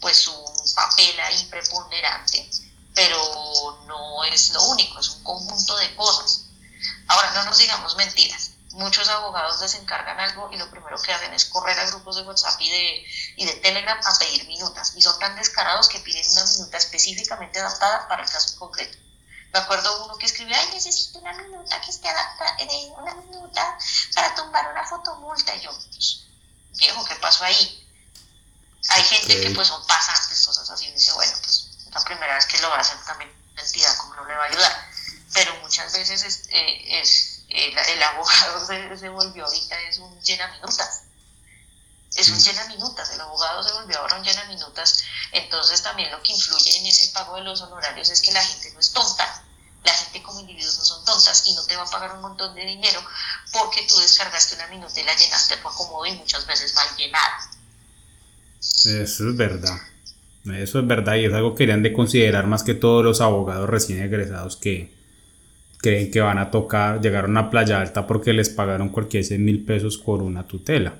pues un papel ahí preponderante, pero es lo único, es un conjunto de cosas. Ahora, no nos digamos mentiras. Muchos abogados desencargan algo y lo primero que hacen es correr a grupos de WhatsApp y de, y de Telegram a pedir minutas. Y son tan descarados que piden una minuta específicamente adaptada para el caso concreto. Me acuerdo uno que escribió, ay, necesito una minuta que esté adaptada, eh, una minuta para tumbar una fotomulta. Y yo, pues, viejo, ¿qué pasó ahí? Hay gente que pues son pasantes, cosas así, y dice, bueno, pues la primera vez que lo va a hacer también la entidad, ¿cómo no le va a ayudar? Pero muchas veces es, eh, es el, abogado se, volvió ahorita, es un llena minutas. Es un mm. llena minutas, el abogado se volvió ahora un llena minutas. Entonces también lo que influye en ese pago de los honorarios es que la gente no es tonta. La gente como individuos no son tontas y no te va a pagar un montón de dinero porque tú descargaste una minuta y la llenaste por acomodo y muchas veces mal llenada. Eso es verdad. Eso es verdad y es algo que deberían de considerar más que todos los abogados recién egresados que creen que van a tocar, llegar a una playa alta porque les pagaron cualquier 100 mil pesos por una tutela,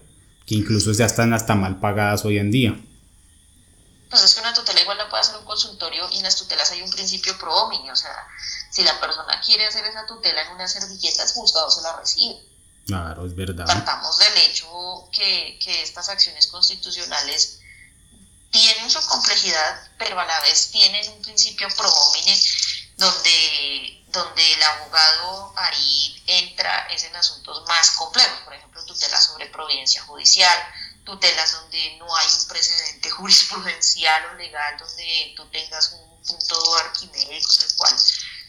que incluso ya están hasta mal pagadas hoy en día. Pues es que una tutela igual la puede hacer un consultorio y en las tutelas hay un principio pro homini, o sea, si la persona quiere hacer esa tutela en una servilleta, el juzgado se la recibe. Claro, es verdad. Partamos del hecho que, que estas acciones constitucionales tienen su complejidad, pero a la vez tienen un principio pro homine donde, donde el abogado ahí entra es en asuntos más complejos, por ejemplo, tutelas sobre providencia judicial, tutelas donde no hay un precedente jurisprudencial o legal donde tú tengas un punto arquimédico en el cual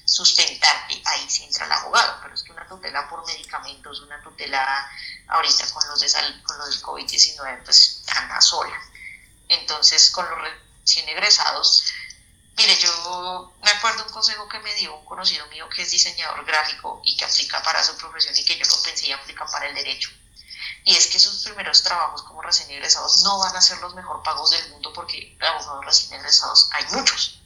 sustentarte, ahí sí entra el abogado, pero es que una tutela por medicamentos, una tutela ahorita con los, de con los del COVID-19, pues anda sola. Entonces, con los recién egresados, mire, yo me acuerdo un consejo que me dio un conocido mío que es diseñador gráfico y que aplica para su profesión y que yo lo pensé y aplica para el derecho. Y es que sus primeros trabajos como recién egresados no van a ser los mejor pagos del mundo porque abogados recién egresados hay muchos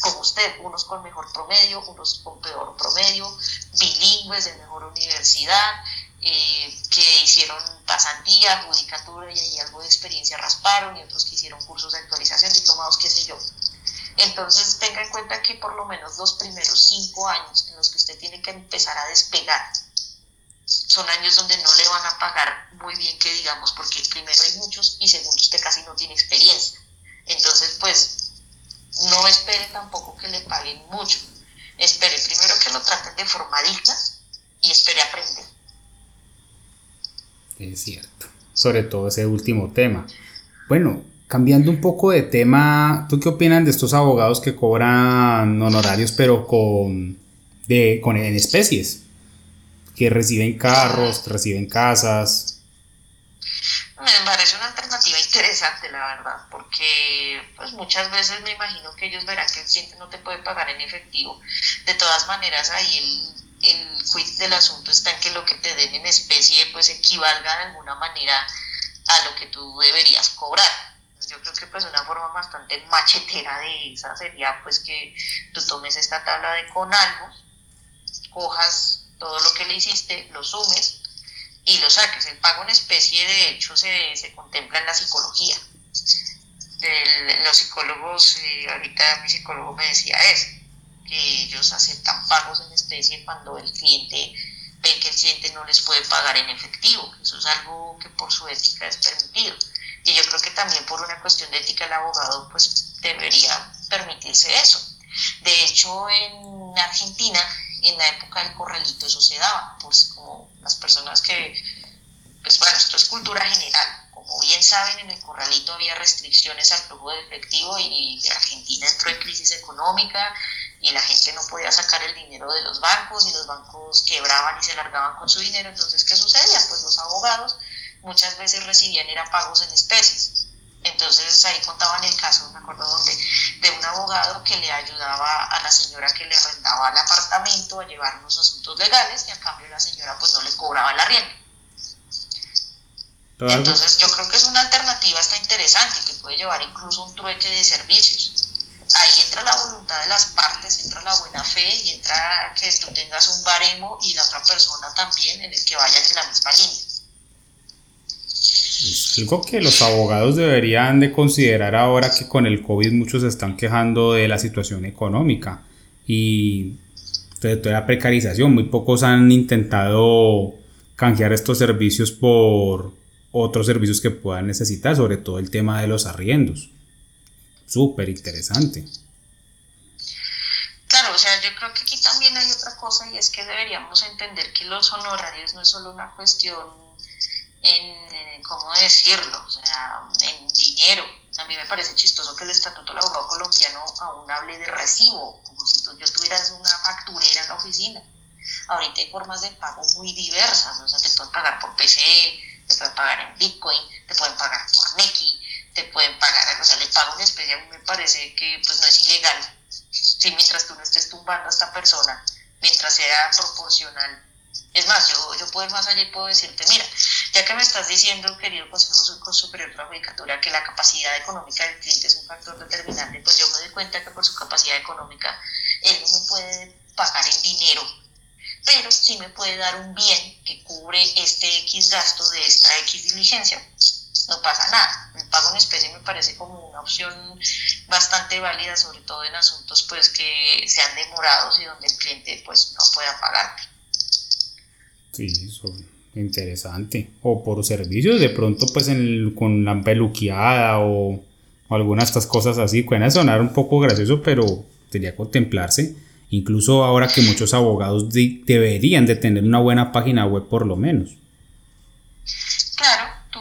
como usted, unos con mejor promedio, unos con peor promedio, bilingües de mejor universidad, eh, que hicieron pasantía, judicatura y ahí algo de experiencia rasparon, y otros que hicieron cursos de actualización, diplomados, qué sé yo. Entonces tenga en cuenta que por lo menos los primeros cinco años en los que usted tiene que empezar a despegar son años donde no le van a pagar muy bien que digamos, porque primero hay muchos y segundo usted casi no tiene experiencia. Entonces, pues no espere tampoco que le paguen mucho. Espere primero que lo traten de forma digna y espere aprender. Es cierto. Sobre todo ese último tema. Bueno, cambiando un poco de tema, ¿tú qué opinas de estos abogados que cobran honorarios pero con, de, con en especies? Que reciben carros, reciben casas. Me parece una alternativa interesante, la verdad, porque pues muchas veces me imagino que ellos verán que el cliente no te puede pagar en efectivo. De todas maneras, ahí el, el quid del asunto está en que lo que te den en especie pues equivalga de alguna manera a lo que tú deberías cobrar. Yo creo que pues una forma bastante machetera de esa sería pues que tú tomes esta tabla de con algo, cojas todo lo que le hiciste, lo sumes, y lo saques. El pago en especie, de hecho, se, se contempla en la psicología. los psicólogos, eh, ahorita mi psicólogo me decía eso, que ellos aceptan pagos en especie cuando el cliente ve que el cliente no les puede pagar en efectivo. Eso es algo que por su ética es permitido. Y yo creo que también por una cuestión de ética el abogado pues debería permitirse eso. De hecho, en Argentina en la época del corralito eso se daba, pues como las personas que, pues bueno, esto es cultura general. Como bien saben, en el corralito había restricciones al flujo de efectivo y Argentina entró en crisis económica y la gente no podía sacar el dinero de los bancos y los bancos quebraban y se largaban con su dinero. Entonces, ¿qué sucedía? Pues los abogados muchas veces recibían era pagos en especies entonces ahí contaban el caso, me acuerdo donde, de un abogado que le ayudaba a la señora que le arrendaba el apartamento a llevar unos asuntos legales y a cambio la señora pues no le cobraba la arriendo. Entonces yo creo que es una alternativa hasta interesante que puede llevar incluso un trueque de servicios. Ahí entra la voluntad de las partes, entra la buena fe y entra que tú tengas un baremo y la otra persona también en el que vayan en la misma línea. Algo que los abogados deberían de considerar ahora que con el COVID muchos se están quejando de la situación económica y de toda la precarización. Muy pocos han intentado canjear estos servicios por otros servicios que puedan necesitar, sobre todo el tema de los arriendos. Súper interesante. Claro, o sea, yo creo que aquí también hay otra cosa y es que deberíamos entender que los honorarios no es solo una cuestión en, ¿cómo decirlo? O sea, en dinero. A mí me parece chistoso que el Estatuto del Abogado Colombiano aún hable de recibo, como si tú, yo tuviera una facturera en la oficina. Ahorita hay formas de pago muy diversas, o sea, te pueden pagar por PC, te pueden pagar en Bitcoin, te pueden pagar por Neki, te pueden pagar, o sea, el pago en especie a mí me parece que pues no es ilegal. Si mientras tú no estés tumbando a esta persona, mientras sea proporcional. Es más, yo, yo puedo ir más allá y puedo decirte, mira, ya que me estás diciendo, querido Consejo Superior de la Judicatura, que la capacidad económica del cliente es un factor determinante, pues yo me doy cuenta que por su capacidad económica él no me puede pagar en dinero pero sí me puede dar un bien que cubre este X gasto de esta X diligencia. No pasa nada. El pago en especie me parece como una opción bastante válida, sobre todo en asuntos pues que sean demorados y donde el cliente pues no pueda pagar. Sí, eso interesante. O por servicios, de pronto pues con la peluqueada o, o algunas de estas cosas así. Pueden sonar un poco gracioso, pero debería contemplarse Incluso ahora que muchos abogados deberían de tener una buena página web por lo menos. Claro, tú,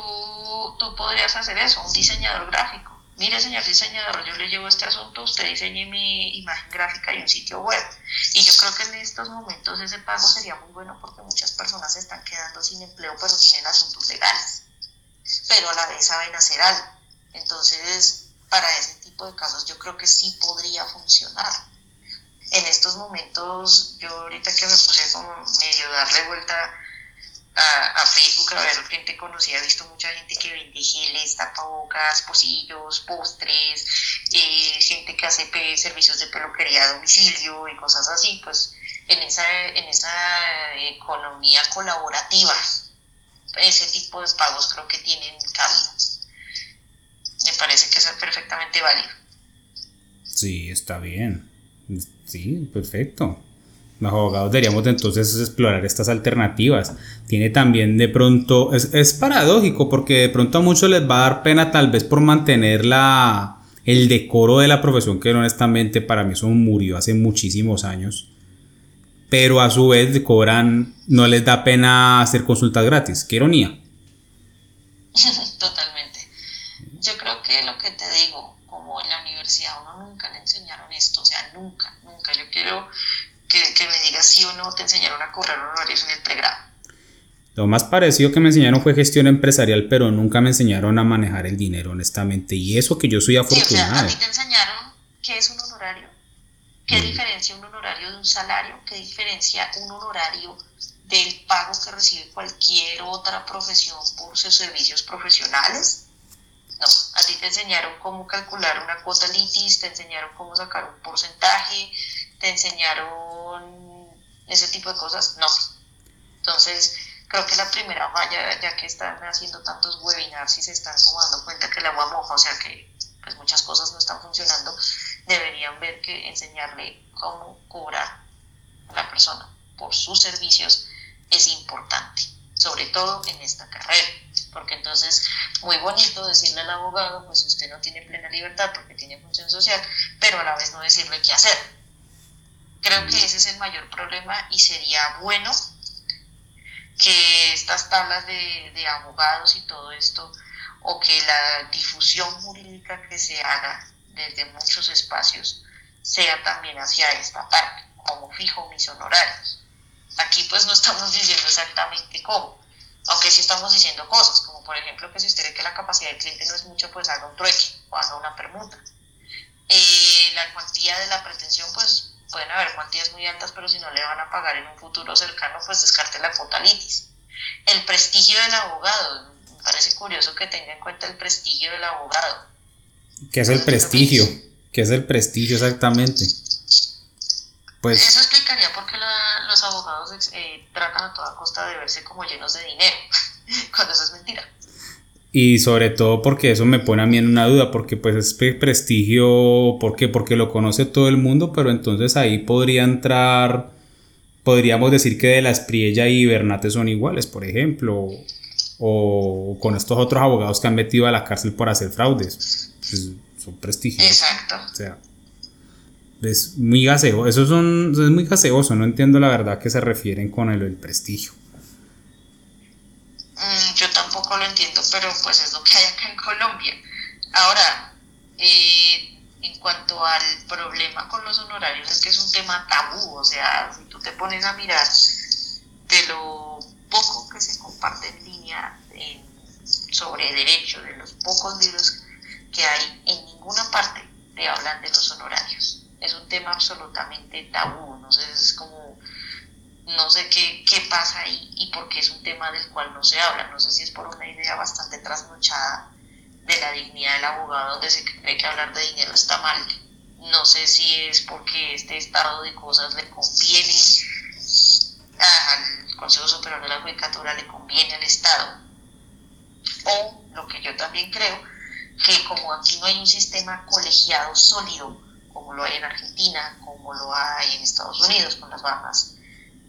tú podrías hacer eso, un diseñador gráfico. Mire, señor diseñador, yo le llevo este asunto, usted diseñe mi imagen gráfica y un sitio web. Y yo creo que en estos momentos ese pago sería muy bueno porque muchas personas se están quedando sin empleo, pero tienen asuntos legales. Pero a la vez saben hacer algo. Entonces, para ese tipo de casos yo creo que sí podría funcionar en estos momentos, yo ahorita que me puse como medio darle vuelta a, Facebook a ver gente conocida, he visto mucha gente que vende geles, tapabocas, pocillos, postres, eh, gente que hace servicios de peluquería a domicilio y cosas así, pues en esa, en esa economía colaborativa, ese tipo de pagos creo que tienen cabida. Me parece que es perfectamente válido. Sí, está bien. Sí, perfecto. Los abogados deberíamos entonces explorar estas alternativas. Tiene también de pronto, es, paradójico porque de pronto a muchos les va a dar pena tal vez por mantener la, el decoro de la profesión que honestamente para mí eso murió hace muchísimos años. Pero a su vez cobran, no les da pena hacer consultas gratis. Qué ironía. Totalmente. Yo creo que lo que te digo, como en la universidad uno nunca le enseñaron esto, o sea, nunca, nunca. Yo quiero que, me digas si o no te enseñaron a cobrar honorarios en el pregrado. Lo más parecido que me enseñaron fue gestión empresarial, pero nunca me enseñaron a manejar el dinero, honestamente. Y eso que yo soy afortunado. ¿A ti te enseñaron qué es un honorario? ¿Qué diferencia un honorario de un salario? ¿Qué diferencia un honorario del pago que recibe cualquier otra profesión por sus servicios profesionales? No, a ti te enseñaron cómo calcular una cuota litis, te enseñaron cómo sacar un porcentaje, te enseñaron ese tipo de cosas. No. Entonces, creo que la primera falla, ya que están haciendo tantos webinars y se están como dando cuenta que el agua moja, o sea que pues muchas cosas no están funcionando, deberían ver que enseñarle cómo cobrar a la persona por sus servicios es importante, sobre todo en esta carrera porque entonces muy bonito decirle al abogado, pues usted no tiene plena libertad porque tiene función social, pero a la vez no decirle qué hacer. Creo que ese es el mayor problema y sería bueno que estas tablas de, de abogados y todo esto, o que la difusión jurídica que se haga desde muchos espacios sea también hacia esta parte, como fijo mis honorarios. Aquí pues no estamos diciendo exactamente cómo, aunque sí estamos diciendo cosas, como por ejemplo que si usted ve que la capacidad del cliente no es mucho, pues haga un trueque o haga una permuta. Eh, la cuantía de la pretensión, pues pueden haber cuantías muy altas, pero si no le van a pagar en un futuro cercano, pues descarte la cuota litis. El prestigio del abogado, me parece curioso que tenga en cuenta el prestigio del abogado. ¿Qué es el prestigio? ¿Qué es el prestigio exactamente? Pues... Eso explicaría por qué los abogados eh, tratan a toda costa de verse como llenos de dinero, cuando eso es mentira. Y sobre todo porque eso me pone a mí en una duda, porque pues es prestigio, ¿por qué? Porque lo conoce todo el mundo, pero entonces ahí podría entrar, podríamos decir que de la Espriella y Bernate son iguales, por ejemplo, o con estos otros abogados que han metido a la cárcel por hacer fraudes. Pues, son prestigiosos. Exacto. O sea, es muy gaseoso, eso son, es muy gaseoso, no entiendo la verdad que se refieren con el, el prestigio. Tampoco lo entiendo, pero pues es lo que hay acá en Colombia. Ahora, eh, en cuanto al problema con los honorarios, es que es un tema tabú, o sea, si tú te pones a mirar de lo poco que se comparte en línea sobre derecho, de los pocos libros que hay, en ninguna parte te hablan de los honorarios. Es un tema absolutamente tabú, no sé, es como no sé qué, qué pasa ahí y por qué es un tema del cual no se habla. No sé si es por una idea bastante trasnochada de la dignidad del abogado, donde se cree que hablar de dinero está mal. No sé si es porque este estado de cosas le conviene al Consejo Superior de la Judicatura, le conviene al Estado. O lo que yo también creo, que como aquí no hay un sistema colegiado sólido, como lo hay en Argentina, como lo hay en Estados Unidos con las Bahamas,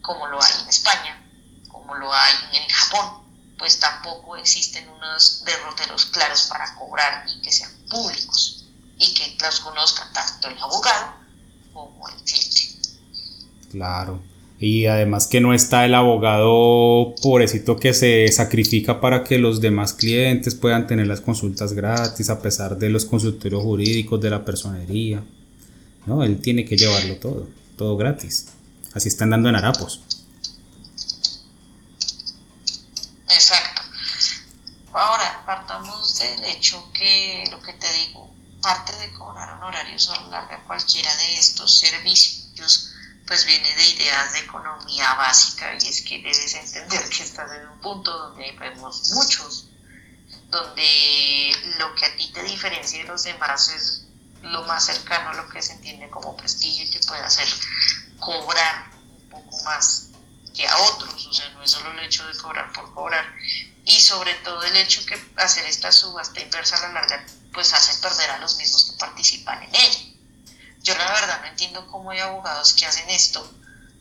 como lo hay en España, como lo hay en Japón, pues tampoco existen unos derroteros claros para cobrar y que sean públicos y que los conozcan tanto el abogado como el cliente. Claro. Y además que no está el abogado pobrecito que se sacrifica para que los demás clientes puedan tener las consultas gratis a pesar de los consultorios jurídicos de la personería. No, él tiene que llevarlo todo, todo gratis. Así están dando en harapos. Exacto. Ahora, partamos del hecho que lo que te digo, parte de cobrar honorarios a larga cualquiera de estos servicios, pues viene de ideas de economía básica y es que debes entender que estás en un punto donde vemos muchos, donde lo que a ti te diferencia de los demás es lo más cercano a lo que se entiende como prestigio y que puede hacer cobrar más que a otros, o sea, no es solo el hecho de cobrar por cobrar, y sobre todo el hecho que hacer esta subasta inversa a la larga, pues hace perder a los mismos que participan en ella. Yo la verdad no entiendo cómo hay abogados que hacen esto,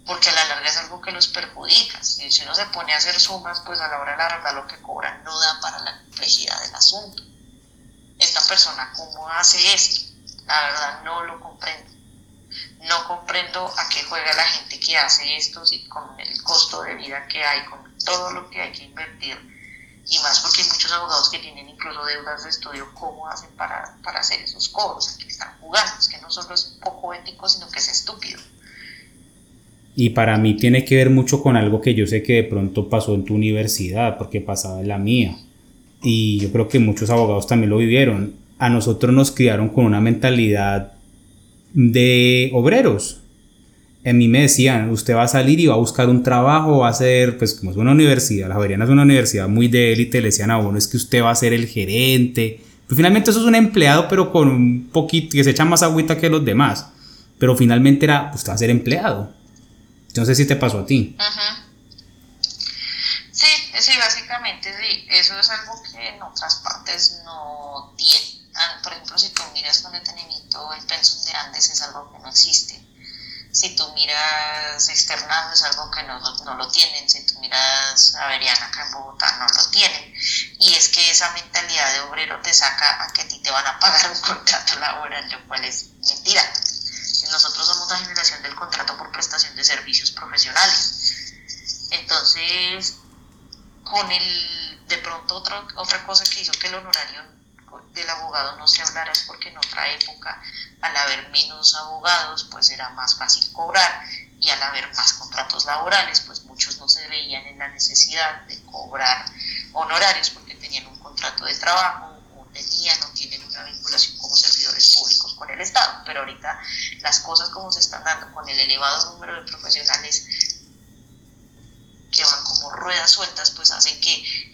porque a la larga es algo que los perjudica. Si uno se pone a hacer sumas, pues a la hora de la verdad lo que cobran no da para la complejidad del asunto. Esta persona, ¿cómo hace esto? La verdad no lo comprendo no comprendo a qué juega la gente que hace esto y con el costo de vida que hay, con todo lo que hay que invertir. Y más porque hay muchos abogados que tienen incluso deudas de estudio, ¿cómo hacen para, para hacer esos cobros? Aquí están jugando, es que no solo es poco ético, sino que es estúpido. Y para mí tiene que ver mucho con algo que yo sé que de pronto pasó en tu universidad, porque pasaba en la mía. Y yo creo que muchos abogados también lo vivieron. A nosotros nos criaron con una mentalidad de obreros. En mí me decían, usted va a salir y va a buscar un trabajo, va a ser, pues como es una universidad, la Javeriana es una universidad muy de élite, le decían a uno, es que usted va a ser el gerente. Pues finalmente eso es un empleado, pero con un poquito, que se echa más agüita que los demás. Pero finalmente era, usted va a ser empleado. No sé si te pasó a ti. Sí, sí, básicamente sí. Eso es algo que en otras partes no tiene. Ah, por ejemplo, si tú miras con detenimiento el pensum de Andes es algo que no existe. Si tú miras externado es algo que no, no lo tienen. Si tú miras Averiana acá en Bogotá no lo tienen. Y es que esa mentalidad de obrero te saca a que a ti te van a pagar un contrato laboral, lo cual es mentira. Nosotros somos la generación del contrato por prestación de servicios profesionales. Entonces, con el, de pronto otra, otra cosa que hizo que el honorario del abogado no se hablara es porque en otra época, al haber menos abogados, pues era más fácil cobrar y al haber más contratos laborales, pues muchos no se veían en la necesidad de cobrar honorarios porque tenían un contrato de trabajo o tenían o tienen una vinculación como servidores públicos con el Estado. Pero ahorita las cosas como se están dando con el elevado número de profesionales que van como ruedas sueltas, pues hacen que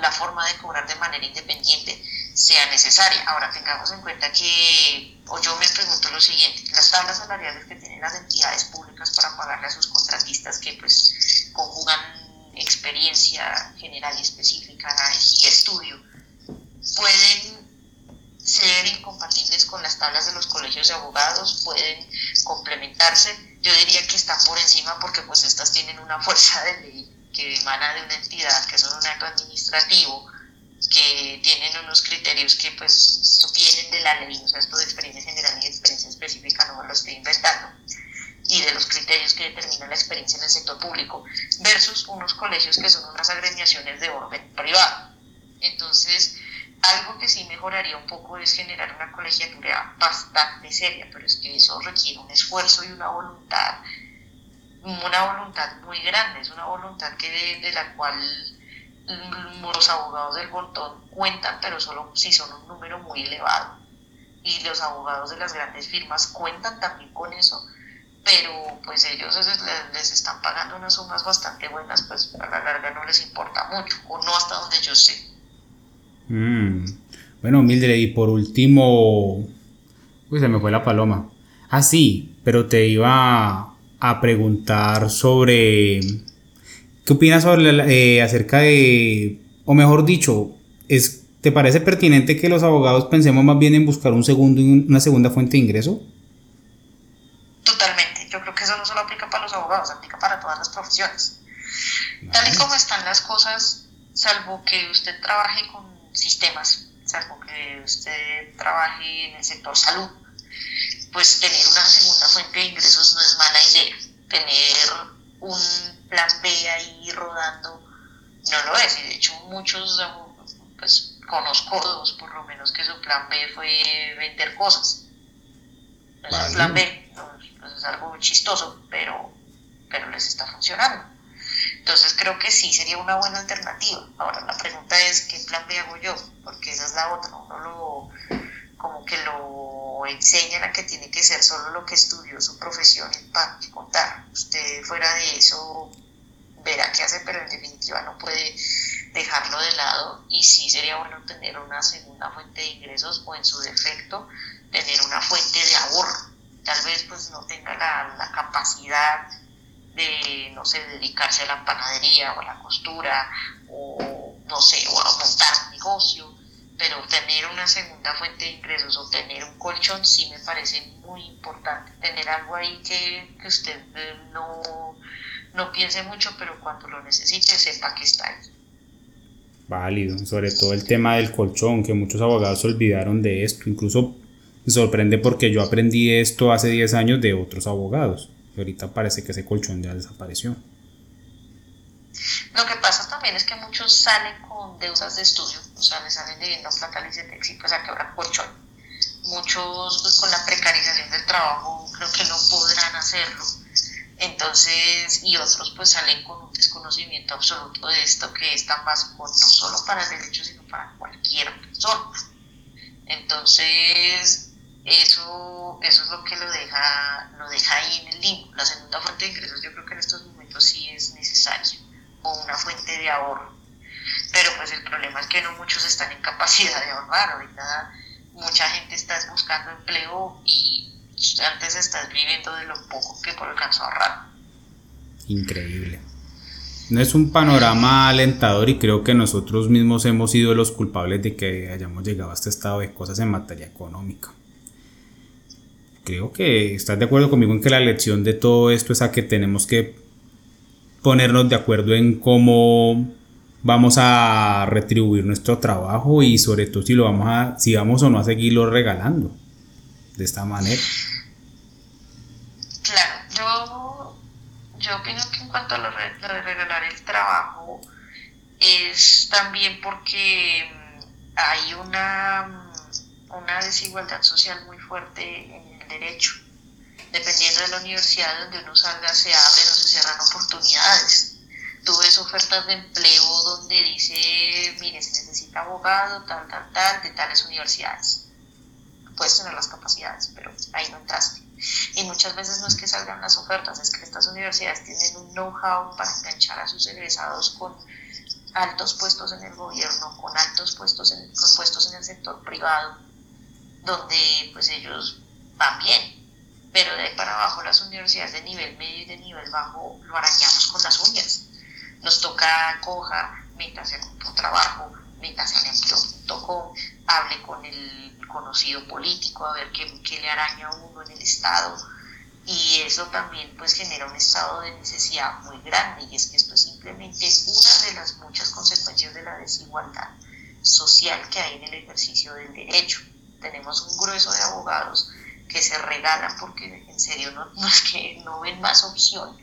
la forma de cobrar de manera independiente sea necesaria. Ahora tengamos en cuenta que, o yo me pregunto lo siguiente, las tablas salariales que tienen las entidades públicas para pagarle a sus contratistas que pues conjugan experiencia general y específica y estudio, pueden ser incompatibles con las tablas de los colegios de abogados, pueden complementarse. Yo diría que están por encima porque pues estas tienen una fuerza de ley que emana de una entidad que son un acto administrativo que tienen unos criterios que pues vienen de la ley, o sea, esto de experiencia general y de experiencia específica no lo estoy inventando, y de los criterios que determinan la experiencia en el sector público, versus unos colegios que son unas agremiaciones de orden privado. Entonces, algo que sí mejoraría un poco es generar una colegiatura bastante seria, pero es que eso requiere un esfuerzo y una voluntad, una voluntad muy grande, es una voluntad que de la cual los abogados del montón cuentan, pero solo si son un número muy elevado. Y los abogados de las grandes firmas cuentan también con eso, pero pues ellos les, están pagando unas sumas bastante buenas, pues a la larga no les importa mucho, o no hasta donde yo sé. Mm. Bueno, Mildred, y por último, uy, se me fue la paloma. Ah, sí, pero te iba a preguntar sobre ¿Qué opinas sobre eh, acerca de, o mejor dicho, es, ¿te parece pertinente que los abogados pensemos más bien en buscar un segundo, una segunda fuente de ingreso? Totalmente. Yo creo que eso no solo aplica para los abogados, aplica para todas las profesiones. Tal y como están las cosas, salvo que usted trabaje con sistemas, salvo que usted trabaje en el sector salud, pues tener una segunda fuente de ingresos no es mala idea. Tener un plan B ahí rodando, no lo es. Y de hecho muchos, pues conozco dos por lo menos que su plan B fue vender cosas. Vale. plan B, pues, es algo chistoso, pero, pero les está funcionando. Entonces creo que sí sería una buena alternativa. Ahora la pregunta es qué plan B hago yo, porque esa es la otra. Uno lo, como que lo enseñan a que tiene que ser solo lo que estudió su profesión y contar. Usted fuera de eso verá qué hace, pero en definitiva no puede dejarlo de lado y sí sería bueno tener una segunda fuente de ingresos o en su defecto tener una fuente de ahorro. Tal vez pues no tenga la, la capacidad de, no sé, dedicarse a la panadería o a la costura o no sé, o a montar un negocio pero tener una segunda fuente de ingresos o tener un colchón sí me parece muy importante. Tener algo ahí que, que usted eh, no, no piense mucho, pero cuando lo necesite sepa que está ahí. Válido, sobre todo el tema del colchón, que muchos abogados se olvidaron de esto. Incluso me sorprende porque yo aprendí esto hace 10 años de otros abogados. Y ahorita parece que ese colchón ya desapareció. Lo que pasa también es que muchos salen deudas de estudio o sea, le salen debiendo plata al ICETEX y pues a quebrar colchón. Muchos pues con la precarización del trabajo creo que no podrán hacerlo. Entonces, y otros pues salen con un desconocimiento absoluto de esto que es tan básico no solo para el derecho, sino para cualquier persona. Entonces, eso, eso es lo que lo deja, lo deja ahí en el limbo. La segunda fuente de ingresos yo creo que en estos momentos sí es necesario, o una fuente de ahorro pero pues el problema es que no muchos están en capacidad de ahorrar, ahorita mucha gente está buscando empleo y antes estás viviendo de lo poco que alcanzó a ahorrar. Increíble. No es un panorama alentador y creo que nosotros mismos hemos sido los culpables de que hayamos llegado a este estado de cosas en materia económica. Creo que estás de acuerdo conmigo en que la lección de todo esto es a que tenemos que ponernos de acuerdo en cómo vamos a retribuir nuestro trabajo y sobre todo si lo vamos a si vamos o no a seguirlo regalando de esta manera. Claro, yo, yo opino que en cuanto a lo, de regalar el trabajo es también porque mm, hay una, mm, una desigualdad social muy fuerte en el derecho. Dependiendo de la universidad donde uno salga, se abren o se cierran oportunidades tú ves ofertas de empleo donde dice, mire, se necesita abogado, tal, tal, tal, de tales universidades. Puedes tener las capacidades, pero ahí no entraste. Y muchas veces no es que salgan las ofertas, es que estas universidades tienen un know-how para enganchar a sus egresados con altos puestos en el gobierno, con altos puestos en, con puestos en el sector privado, donde pues ellos van bien. Pero de ahí para abajo las universidades de nivel medio y de nivel bajo lo arañamos con las uñas nos toca coja mientras se un trabajo métase en empleo.com, hable con el conocido político, a ver qué, qué le araña uno en el Estado. Y eso también pues genera un estado de necesidad muy grande y es que esto es simplemente una de las muchas consecuencias de la desigualdad social que hay en el ejercicio del derecho. Tenemos un grueso de abogados que se regalan porque en serio no es que no ven más opción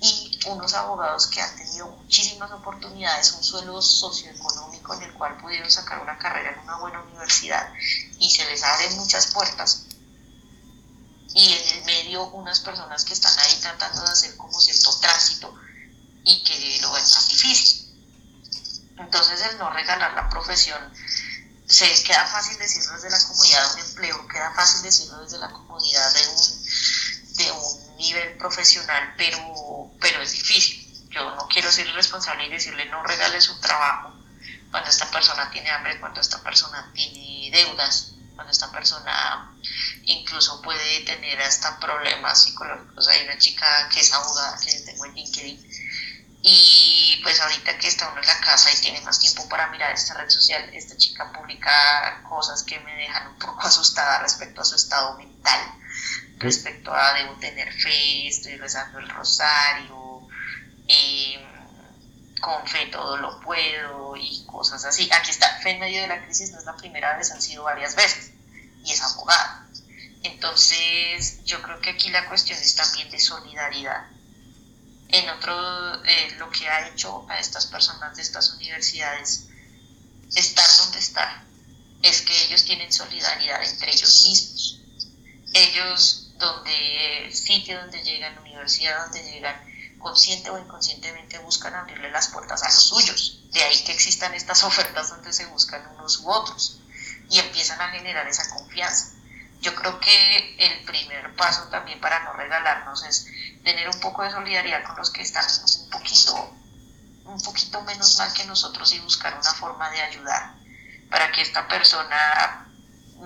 y unos abogados que han tenido muchísimas oportunidades, un suelo socioeconómico en el cual pudieron sacar una carrera en una buena universidad y se les abren muchas puertas. Y en el medio unas personas que están ahí tratando de hacer como cierto tránsito y que lo ven más difícil. Entonces el no regalar la profesión, se queda fácil decirlo desde la comodidad de un empleo, queda fácil decirlo desde la comodidad de un, de un nivel profesional, pero, pero es difícil. Yo no quiero ser irresponsable y decirle no regale su trabajo cuando esta persona tiene hambre, cuando esta persona tiene deudas, cuando esta persona incluso puede tener hasta problemas psicológicos. Hay una chica que es abogada que tengo en LinkedIn y pues ahorita que está uno en la casa y tiene más tiempo para mirar esta red social, esta chica publica cosas que me dejan un poco asustada respecto a su estado mental, respecto a debo tener fe, estoy rezando el rosario, eh, con fe todo lo puedo y cosas así. Aquí está, fe en medio de la crisis no es la primera vez, han sido varias veces y es abogada. Entonces yo creo que aquí la cuestión es también de solidaridad en otro, eh, lo que ha hecho a estas personas de estas universidades estar donde están, es que ellos tienen solidaridad entre ellos mismos. Ellos, donde sitio donde llegan, universidad donde llegan, consciente o inconscientemente buscan abrirle las puertas a los suyos. De ahí que existan estas ofertas donde se buscan unos u otros y empiezan a generar esa confianza. Yo creo que el primer paso también para no regalarnos es tener un poco de solidaridad con los que están un poquito, un poquito menos mal que nosotros y buscar una forma de ayudar para que esta persona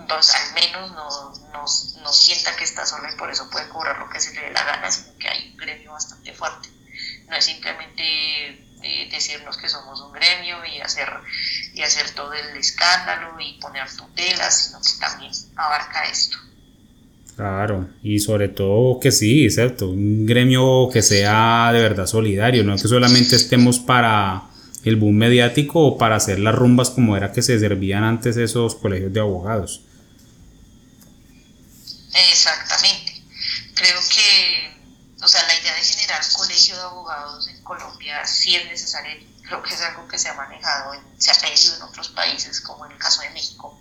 pues, al menos no, no, sienta que está sola y por eso puede cobrar lo que se le dé la gana, sino que hay un gremio bastante fuerte. No es simplemente eh, decirnos que somos un gremio y hacer, y hacer todo el escándalo y poner tutelas, sino que también abarca esto. Claro, y sobre todo que sí, cierto, un gremio que sea de verdad solidario, no que solamente estemos para el boom mediático o para hacer las rumbas como era que se servían antes esos colegios de abogados. Exactamente. Creo que, o sea, la idea de generar colegio de abogados en Colombia sí es necesaria. Creo que es algo que se ha manejado, se ha pedido en otros países, como en el caso de México.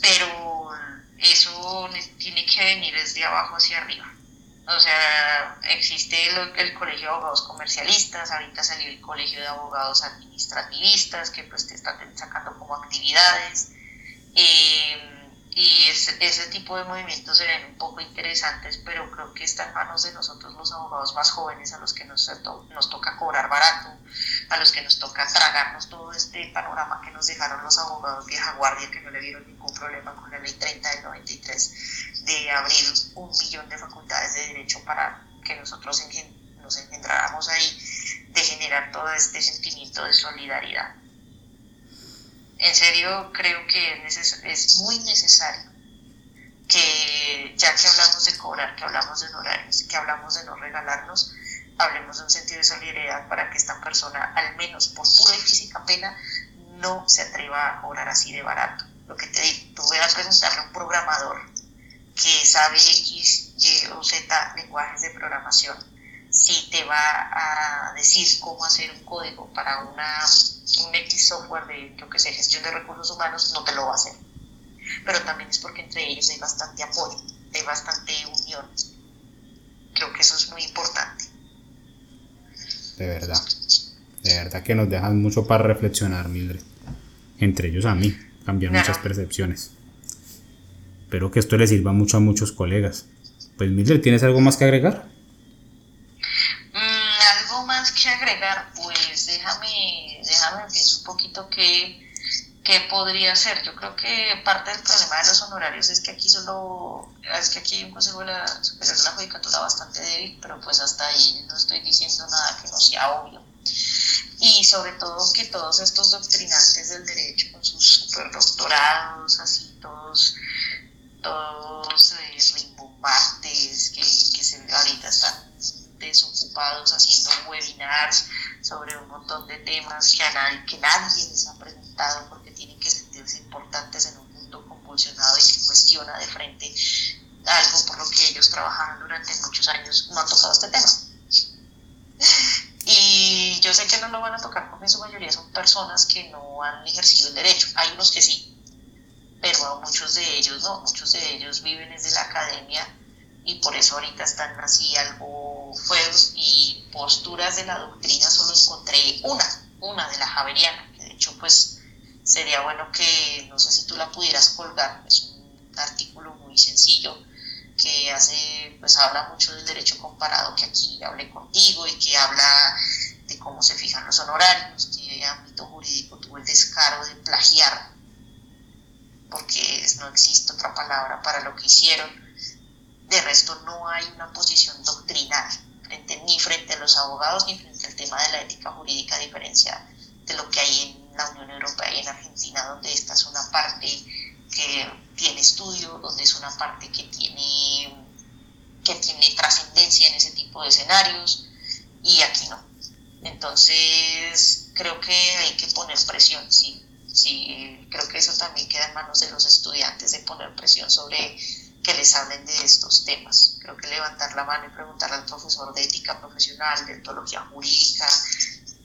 Pero eso tiene que venir desde abajo hacia arriba. O sea, existe el, colegio de abogados comercialistas, ahorita salió el colegio de abogados administrativistas que pues te están sacando como actividades. Eh, y ese tipo de movimientos se ven un poco interesantes, pero creo que está en manos de nosotros los abogados más jóvenes a los que nos, nos toca cobrar barato, a los que nos toca tragarnos todo este panorama que nos dejaron los abogados vieja guardia que no le vieron ningún problema con la ley 30 del 93 de abrir un millón de facultades de derecho para que nosotros nos engendráramos ahí, de generar todo este sentimiento de solidaridad en serio creo que es, muy necesario que ya que hablamos de cobrar, que hablamos de horarios, que hablamos de no regalarnos, hablemos de un sentido de solidaridad para que esta persona, al menos por pura y física pena, no se atreva a cobrar así de barato. Lo que te digo, tú voy a preguntarle a un programador que sabe X, Y o Z lenguajes de programación, si te va a decir cómo hacer un código para una un X software de, yo que sé, gestión de recursos humanos, no te lo va a hacer. Pero también es porque entre ellos hay bastante apoyo, hay bastante unión. Creo que eso es muy importante. De verdad. De verdad que nos dejan mucho para reflexionar, Mildred. Entre ellos a mí. Cambian muchas percepciones. Espero que esto le sirva mucho a muchos colegas. Pues Mildred, ¿tienes algo más que agregar? Algo más que agregar, pues déjame déjame pienso un poquito qué, podría ser. Yo creo que parte del problema de los honorarios es que aquí solo, es que aquí hay un Consejo de la Superior de la Judicatura bastante débil, pero pues hasta ahí no estoy diciendo nada que no sea obvio. y sobre todo que todos estos doctrinantes del derecho con sus superdoctorados, así todos, todos eh, rimbombantes que, que se, ahorita están desocupados haciendo webinars sobre un montón de temas que, a nadie, que nadie les ha preguntado porque tienen que sentirse importantes en un mundo convulsionado y que cuestiona de frente algo por lo que ellos trabajaron durante muchos años, no han tocado este tema. Y yo sé que no lo van a tocar porque en su mayoría son personas que no han ejercido el derecho. Hay unos que sí, pero muchos de ellos no. Muchos de ellos viven desde la academia y por eso ahorita están así algo feos y posturas de la doctrina solo encontré una, una de la Javeriana, que de hecho pues sería bueno que, no sé si tú la pudieras colgar, es un artículo muy sencillo que hace, pues habla mucho del derecho comparado que aquí hablé contigo y que habla de cómo se fijan los honorarios, que ámbito jurídico tuvo el descaro de plagiar, porque no existe otra palabra para lo que hicieron. De resto no hay una posición doctrinal frente, ni frente a los abogados ni frente al tema de la ética jurídica, a diferencia de lo que hay en la Unión Europea y en Argentina, donde esta es una parte que tiene estudio, donde es una parte que tiene, que tiene trascendencia en ese tipo de escenarios y aquí no. Entonces, creo que hay que poner presión, sí. Sí, creo que eso también queda en manos de los estudiantes de poner presión sobre que les hablen de estos temas. Creo que levantar la mano y preguntarle al profesor de ética profesional, de etología jurídica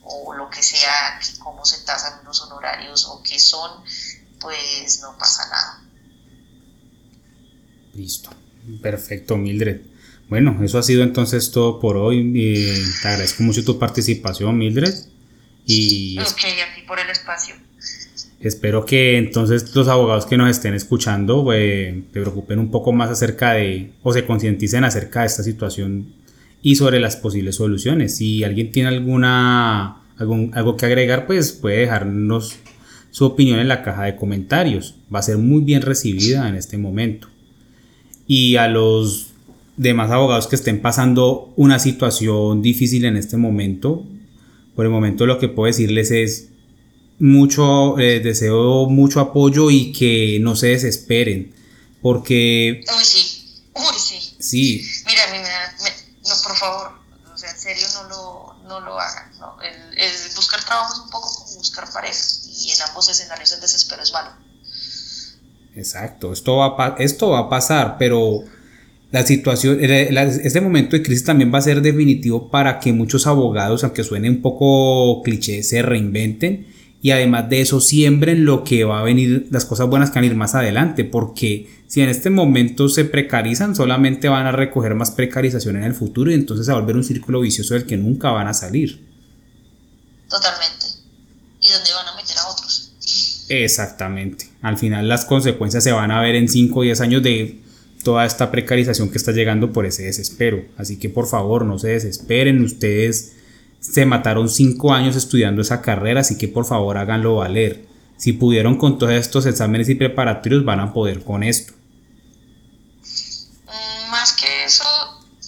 o lo que sea, cómo se tasan los honorarios o qué son, pues no pasa nada. Listo. Perfecto, Mildred. Bueno, eso ha sido entonces todo por hoy. Eh, te agradezco mucho tu participación, Mildred. Y ok, a ti por el espacio. Espero que entonces los abogados que nos estén escuchando pues, se preocupen un poco más acerca de, o se concienticen acerca de esta situación y sobre las posibles soluciones. Si alguien tiene alguna, algún, algo que agregar, pues puede dejarnos su opinión en la caja de comentarios. Va a ser muy bien recibida en este momento. Y a los demás abogados que estén pasando una situación difícil en este momento, por el momento lo que puedo decirles es mucho, eh, deseo mucho apoyo y que no se desesperen, porque... Uy, sí, uy, sí. Sí. Mira, a mí me, no, por favor, o sea, en serio no lo, no lo hagan, ¿no? El, el buscar trabajo es un poco como buscar pareja y en ambos escenarios el desespero es malo. Exacto, esto va, a, esto va a pasar, pero la situación, este momento de crisis también va a ser definitivo para que muchos abogados, aunque suene un poco cliché, se reinventen y además de eso siembren lo que va a venir, las cosas buenas que van a ir más adelante, porque si en este momento se precarizan, solamente van a recoger más precarización en el futuro y entonces a volver un círculo vicioso del que nunca van a salir. Totalmente. ¿Y dónde van a meter a otros? Exactamente. Al final las consecuencias se van a ver en 5 o 10 años de toda esta precarización que está llegando por ese desespero. Así que por favor no se desesperen, ustedes se mataron 5 años estudiando esa carrera, así que por favor háganlo valer. Si pudieron con todos estos exámenes y preparatorios van a poder con esto. Mm, más que eso,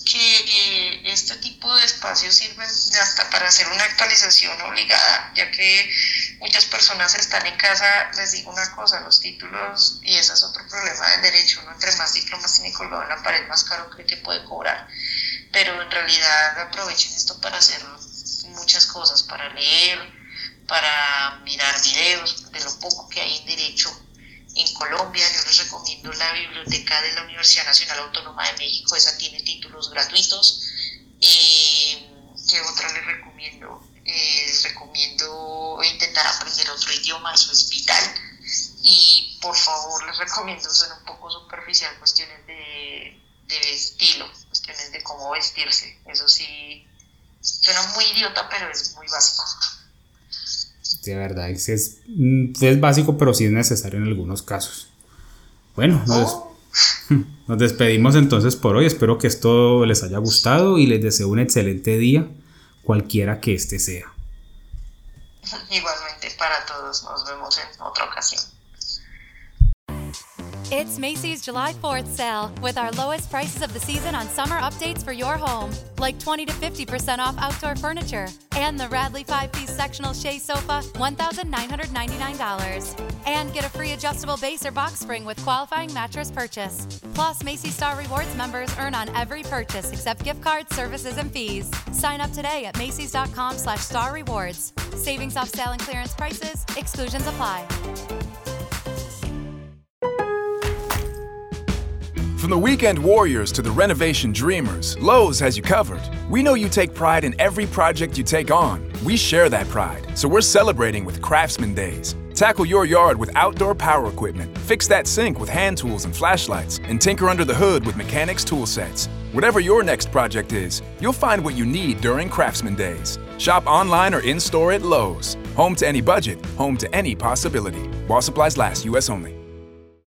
que este tipo de espacios sirven hasta para hacer una actualización obligada, ya que muchas personas están en casa, les digo una cosa, los títulos, y ese es otro problema del derecho, uno entre más diplomas tiene colgado en la pared, más caro cree que puede cobrar, pero en realidad aprovechen esto para hacer muchas cosas, para leer, para mirar videos de lo poco que hay en derecho en Colombia. Yo les recomiendo la biblioteca de la Universidad Nacional Autónoma de México, esa tiene títulos gratuitos. Eh, ¿Qué otra les recomiendo? Eh, les recomiendo intentar aprender otro idioma, eso es vital. Y por favor les recomiendo, son un poco superficial, cuestiones de, de estilo, cuestiones de cómo vestirse. Eso sí, suena muy idiota, pero es muy básico. De verdad, es, es, es básico, pero sí es necesario en algunos casos. Bueno, nos, Oh. nos despedimos entonces por hoy. Espero que esto les haya gustado y les deseo un excelente día, cualquiera que este sea. Igualmente para todos, nos vemos en otra ocasión. It's Macy's July 4th sale with our lowest prices of the season on summer updates for your home, like 20 to 50% off outdoor furniture and the Radley 5-piece sectional Shea sofa, $1,999. And get a free adjustable base or box spring with qualifying mattress purchase. Plus, Macy's Star Rewards members earn on every purchase except gift cards, services, and fees. Sign up today at macys.com slash star rewards. Savings off sale and clearance prices. Exclusions apply. From the weekend warriors to the renovation dreamers, Lowe's has you covered. We know you take pride in every project you take on. We share that pride, so we're celebrating with Craftsman Days. Tackle your yard with outdoor power equipment, fix that sink with hand tools and flashlights, and tinker under the hood with mechanics tool sets. Whatever your next project is, you'll find what you need during Craftsman Days. Shop online or in store at Lowe's. Home to any budget, home to any possibility. While supplies last, U.S. only.